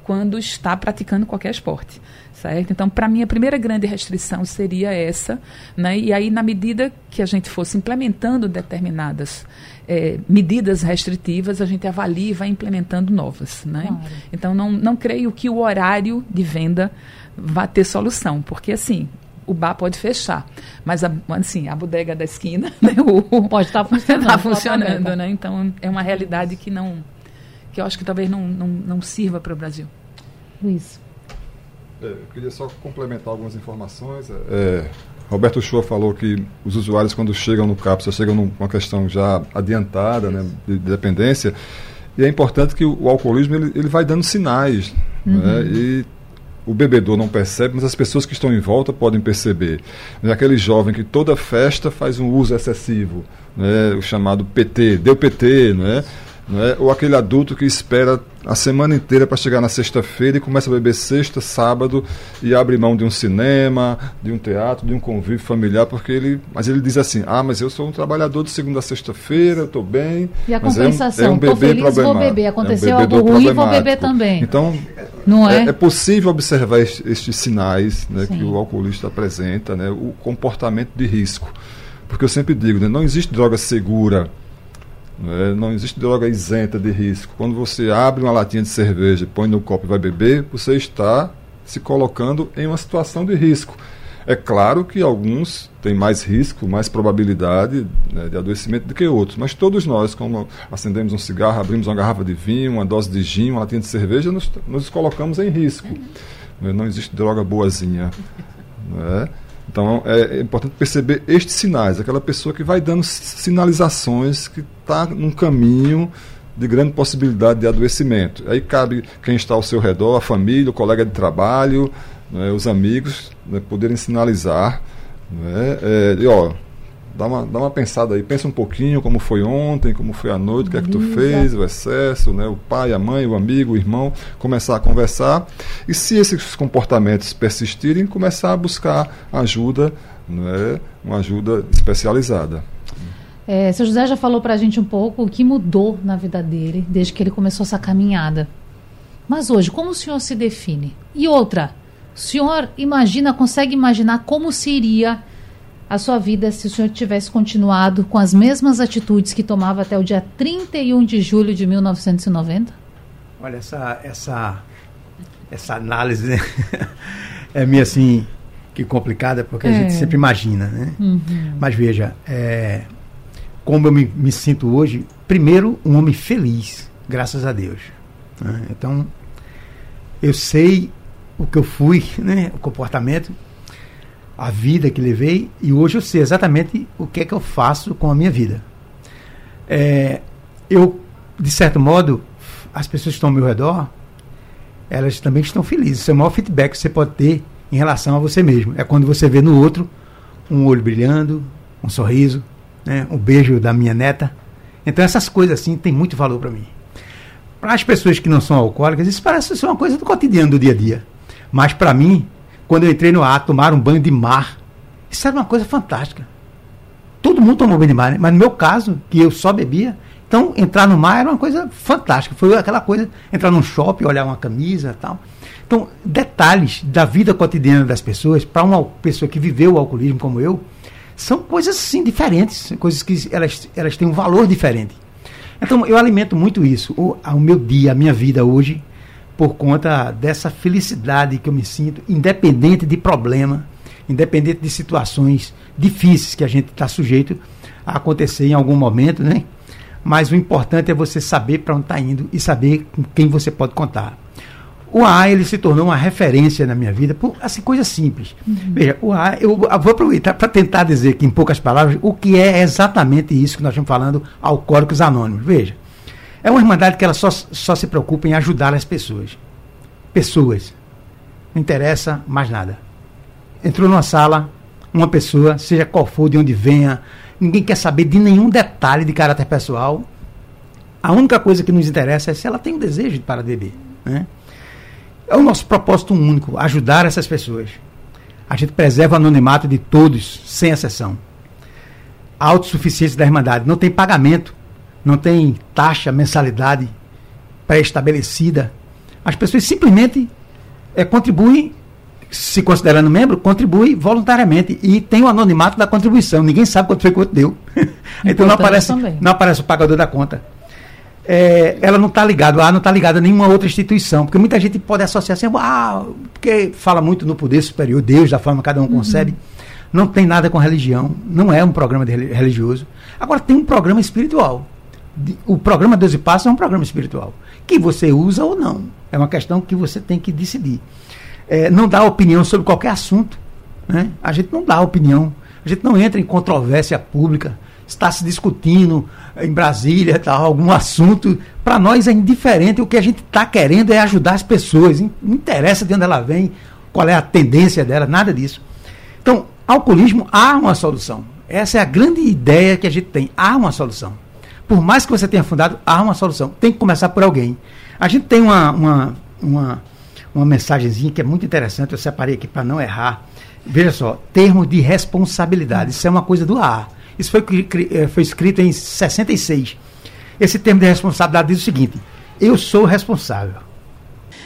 S3: quando está praticando qualquer esporte, certo? Então, para mim, a primeira grande restrição seria essa, né? E aí, na medida que a gente fosse implementando determinadas é, medidas restritivas, a gente avalia e vai implementando novas, né? Claro. Então, não, não creio que o horário de venda vá ter solução, porque assim, o bar pode fechar, mas a, assim, a bodega da esquina né, o,
S1: pode estar tá funcionando,
S3: tá funcionando né? Então é uma realidade que não que eu acho que talvez não, não, não sirva para o Brasil.
S1: Luiz.
S4: É, eu queria só complementar algumas informações. É, Roberto Shoa falou que os usuários, quando chegam no CAPS, já chegam numa questão já adiantada né, de, de dependência. E é importante que o, o alcoolismo ele, ele vai dando sinais. Né, uhum. Né, e o bebedor não percebe, mas as pessoas que estão em volta podem perceber. Né, aquele jovem que toda festa faz um uso excessivo, né, o chamado PT, deu PT, né? Né? Ou aquele adulto que espera a semana inteira para chegar na sexta-feira e começa a beber sexta, sábado e abre mão de um cinema, de um teatro, de um convívio familiar, porque ele. Mas ele diz assim: ah, mas eu sou um trabalhador de segunda a sexta-feira, eu estou bem.
S1: E a compensação, é um, é um bebê feliz, vou beber. Aconteceu é um algo ruim, vou beber também.
S4: Então, Não é? é, é possível observar estes, estes sinais né, que o alcoolista apresenta, né, o comportamento de risco. Porque eu sempre digo, né, não existe droga segura é, não existe droga isenta de risco. Quando você abre uma latinha de cerveja, põe no copo e vai beber, você está se colocando em uma situação de risco. É claro que alguns têm mais risco, mais probabilidade né, de adoecimento do que outros, mas todos nós, como acendemos um cigarro, abrimos uma garrafa de vinho, uma dose de gin, uma latinha de cerveja, nos, nos colocamos em risco. Não existe droga boazinha. Né? Então é, é importante perceber estes sinais, aquela pessoa que vai dando sinalizações que está num caminho de grande possibilidade de adoecimento. Aí cabe quem está ao seu redor, a família, o colega de trabalho, né, os amigos, né, poderem sinalizar. Né, é, e, ó, dá uma, dá uma pensada aí, pensa um pouquinho como foi ontem, como foi a noite, o que é que tu fez, o excesso, né? o pai, a mãe, o amigo, o irmão, começar a conversar. E se esses comportamentos persistirem, começar a buscar ajuda, né? uma ajuda especializada.
S1: É, seu José já falou para a gente um pouco o que mudou na vida dele desde que ele começou essa caminhada. Mas hoje, como o senhor se define? E outra, o senhor imagina, consegue imaginar como seria a sua vida se o senhor tivesse continuado com as mesmas atitudes que tomava até o dia 31 de julho de 1990?
S2: Olha, essa, essa, essa análise né? é meio assim que complicada, porque é. a gente sempre imagina, né? Uhum. Mas veja, é, como eu me, me, sinto hoje, primeiro, um homem feliz, graças a Deus. Né? Então, eu sei o que eu fui, né? o comportamento, a vida que levei e hoje eu sei exatamente o que é que eu faço com a minha vida. É, eu, de certo modo, as pessoas que estão ao meu redor, elas também estão felizes. Esse é o maior feedback que você pode ter em relação a você mesmo. É quando você vê no outro um olho brilhando, um sorriso, né, um beijo da minha neta. Então essas coisas assim têm muito valor para mim. Para as pessoas que não são alcoólicas, isso parece ser uma coisa do cotidiano do dia a dia. Mas para mim, quando eu entrei no ar, tomar um banho de mar. Isso era uma coisa fantástica. Todo mundo tomou banho de mar, né? mas no meu caso, que eu só bebia, então entrar no mar era uma coisa fantástica. Foi aquela coisa, entrar num shopping, olhar uma camisa tal. Então, detalhes da vida cotidiana das pessoas, para uma pessoa que viveu o alcoolismo como eu, são coisas sim diferentes, coisas que elas, elas têm um valor diferente. Então, eu alimento muito isso. O, o meu dia, a minha vida hoje, por conta dessa felicidade que eu me sinto, independente de problema, independente de situações difíceis que a gente está sujeito a acontecer em algum momento, né? Mas o importante é você saber para onde está indo e saber com quem você pode contar. O AA ele se tornou uma referência na minha vida por assim coisa simples. Uhum. Veja, o AA, eu vou aproveitar para tentar dizer aqui em poucas palavras o que é exatamente isso que nós estamos falando, alcoólicos anônimos. Veja, é uma irmandade que ela só, só se preocupa em ajudar as pessoas. Pessoas. Não interessa mais nada. Entrou numa sala, uma pessoa, seja qual for, de onde venha, ninguém quer saber de nenhum detalhe de caráter pessoal. A única coisa que nos interessa é se ela tem o desejo de beber. Né? É o nosso propósito único, ajudar essas pessoas. A gente preserva o anonimato de todos, sem exceção. A autossuficiência da Irmandade. Não tem pagamento não tem taxa, mensalidade pré-estabelecida. As pessoas simplesmente é, contribuem, se considerando membro, contribuem voluntariamente e tem o anonimato da contribuição. Ninguém sabe quanto foi quanto deu. então não aparece, não aparece o pagador da conta. É, ela não está ligada, ah, não está ligada a nenhuma outra instituição, porque muita gente pode associar assim, ah, porque fala muito no poder superior, Deus, da forma que cada um uhum. concebe. Não tem nada com religião, não é um programa religioso. Agora tem um programa espiritual o programa Deus e Passos é um programa espiritual. Que você usa ou não. É uma questão que você tem que decidir. É, não dá opinião sobre qualquer assunto. Né? A gente não dá opinião, a gente não entra em controvérsia pública, está se discutindo em Brasília tal, algum assunto. Para nós é indiferente, o que a gente está querendo é ajudar as pessoas. Não interessa de onde ela vem, qual é a tendência dela, nada disso. Então, alcoolismo há uma solução. Essa é a grande ideia que a gente tem. Há uma solução. Por mais que você tenha fundado, há uma solução. Tem que começar por alguém. A gente tem uma, uma, uma, uma mensagenzinha que é muito interessante, eu separei aqui para não errar. Veja só, termos de responsabilidade. Isso é uma coisa do AA. Isso foi, eh, foi escrito em 66. Esse termo de responsabilidade diz o seguinte: eu sou responsável.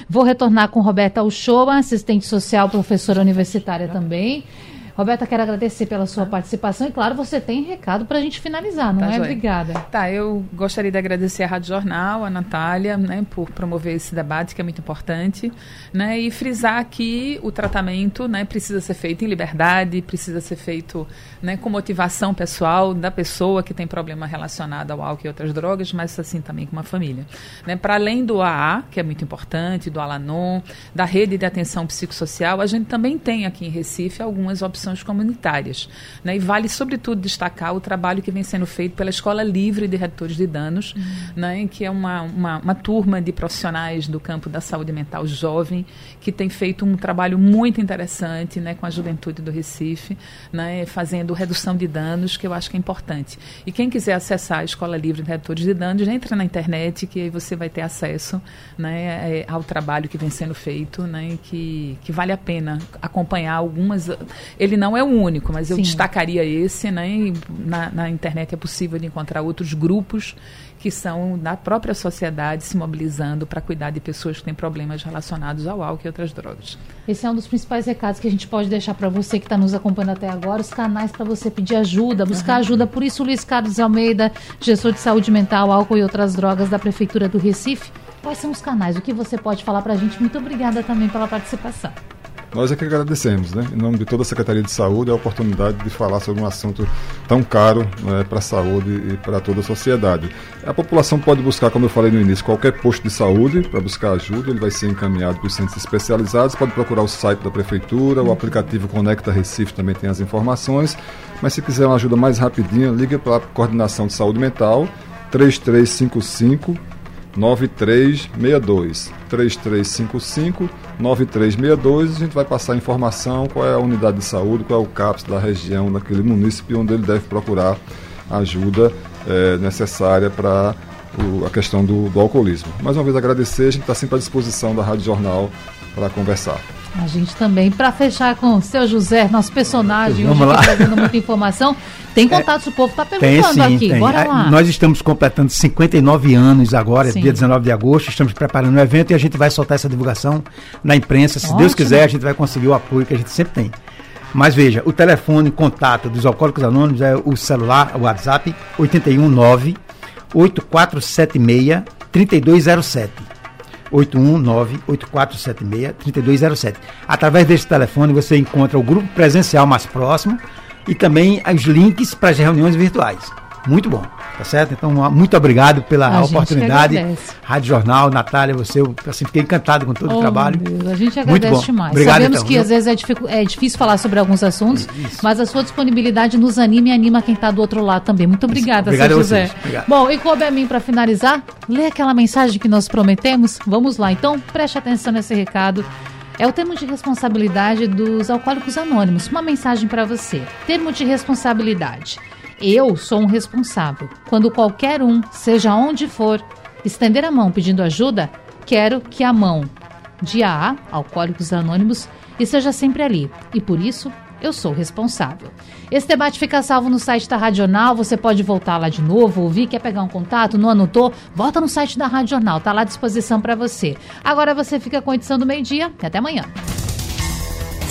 S1: Vou retornar com Roberta Uchoa, assistente social, professora universitária também. Roberta, quero agradecer pela sua participação e, claro, você tem recado para a gente finalizar, não tá, é? Joia. Obrigada.
S3: Tá, eu gostaria de agradecer a Rádio Jornal, a Natália, né, por promover esse debate que é muito importante, né, e frisar que o tratamento, né, precisa ser feito em liberdade, precisa ser feito, né, com motivação pessoal da pessoa que tem problema relacionado ao álcool e outras drogas, mas assim também com uma família, né, para além do AA, que é muito importante, do Alanon, da rede de atenção psicossocial, a gente também tem aqui em Recife algumas opções ações comunitárias. Né? E vale, sobretudo, destacar o trabalho que vem sendo feito pela Escola Livre de Redutores de Danos, uhum. né? que é uma, uma, uma, turma de profissionais do campo da saúde mental jovem, que tem feito um trabalho muito interessante né? com a juventude do Recife, né? fazendo redução de danos, que eu acho que é importante. E quem quiser acessar a Escola Livre de Redutores de Danos, entra na internet, que aí você vai ter acesso né? É, ao trabalho que vem sendo feito, né? que, que vale a pena acompanhar algumas. Ele ele não é o único, mas eu Sim. destacaria esse, né? Na, na, internet é possível encontrar outros grupos que são da própria sociedade se mobilizando para cuidar de pessoas que têm problemas relacionados ao álcool e outras drogas.
S1: Esse é um dos principais recados que a gente pode deixar para você que está nos acompanhando até agora, os canais para você pedir ajuda, buscar uhum. ajuda. Por isso, Luiz Carlos Almeida, gestor de saúde mental, álcool e outras drogas da Prefeitura do Recife. Quais são os canais? O que você pode falar para a gente? Muito obrigada também pela participação.
S4: Nós é que agradecemos, né? em nome de toda a Secretaria de Saúde, a oportunidade de falar sobre um assunto tão caro né, para a saúde e para toda a sociedade. A população pode buscar, como eu falei no início, qualquer posto de saúde para buscar ajuda, ele vai ser encaminhado para os centros especializados, pode procurar o site da Prefeitura, o aplicativo Conecta Recife também tem as informações, mas se quiser uma ajuda mais rapidinha, liga para a Coordenação de Saúde Mental, 3355 9362 3355 9362 a gente vai passar a informação qual é a unidade de saúde, qual é o CAPS da região, daquele município onde ele deve procurar ajuda é, necessária para a questão do, do alcoolismo. Mais uma vez agradecer, a gente está sempre à disposição da Rádio Jornal para conversar.
S1: A gente também, para fechar com o seu José, nosso personagem, Vamos hoje lá. trazendo muita informação. Tem contatos, é, o povo está perguntando tem, sim, aqui. Tem. Bora lá.
S2: Nós estamos completando 59 anos agora, sim. dia 19 de agosto. Estamos preparando um evento e a gente vai soltar essa divulgação na imprensa. Se Ótimo. Deus quiser, a gente vai conseguir o apoio que a gente sempre tem. Mas veja, o telefone contato dos Alcoólicos Anônimos é o celular, o WhatsApp, 819 8476 3207. 819-8476-3207. Através desse telefone você encontra o grupo presencial mais próximo e também os links para as reuniões virtuais. Muito bom, tá certo? Então, muito obrigado pela a oportunidade. Rádio Jornal, Natália, você, eu assim, fiquei encantado com todo oh, o trabalho.
S1: Deus, a gente agradece muito bom. demais. Obrigado, Sabemos então, que viu? às vezes é, dificu é, difícil falar sobre alguns assuntos, Isso. mas a sua disponibilidade nos anima e anima quem está do outro lado também. Muito obrigada, Obrigado José. Obrigado. Bom, e coube a mim para finalizar, lê aquela mensagem que nós prometemos. Vamos lá, então, preste atenção nesse recado. É o termo de responsabilidade dos alcoólicos anônimos. Uma mensagem para você. Termo de responsabilidade. Eu sou um responsável. Quando qualquer um, seja onde for, estender a mão pedindo ajuda, quero que a mão de AA, Alcoólicos Anônimos, esteja sempre ali. E por isso eu sou responsável. Esse debate fica salvo no site da Radional, você pode voltar lá de novo, ouvir, quer pegar um contato, não anotou? Volta no site da Radional, tá lá à disposição para você. Agora você fica com a edição do meio-dia e até amanhã.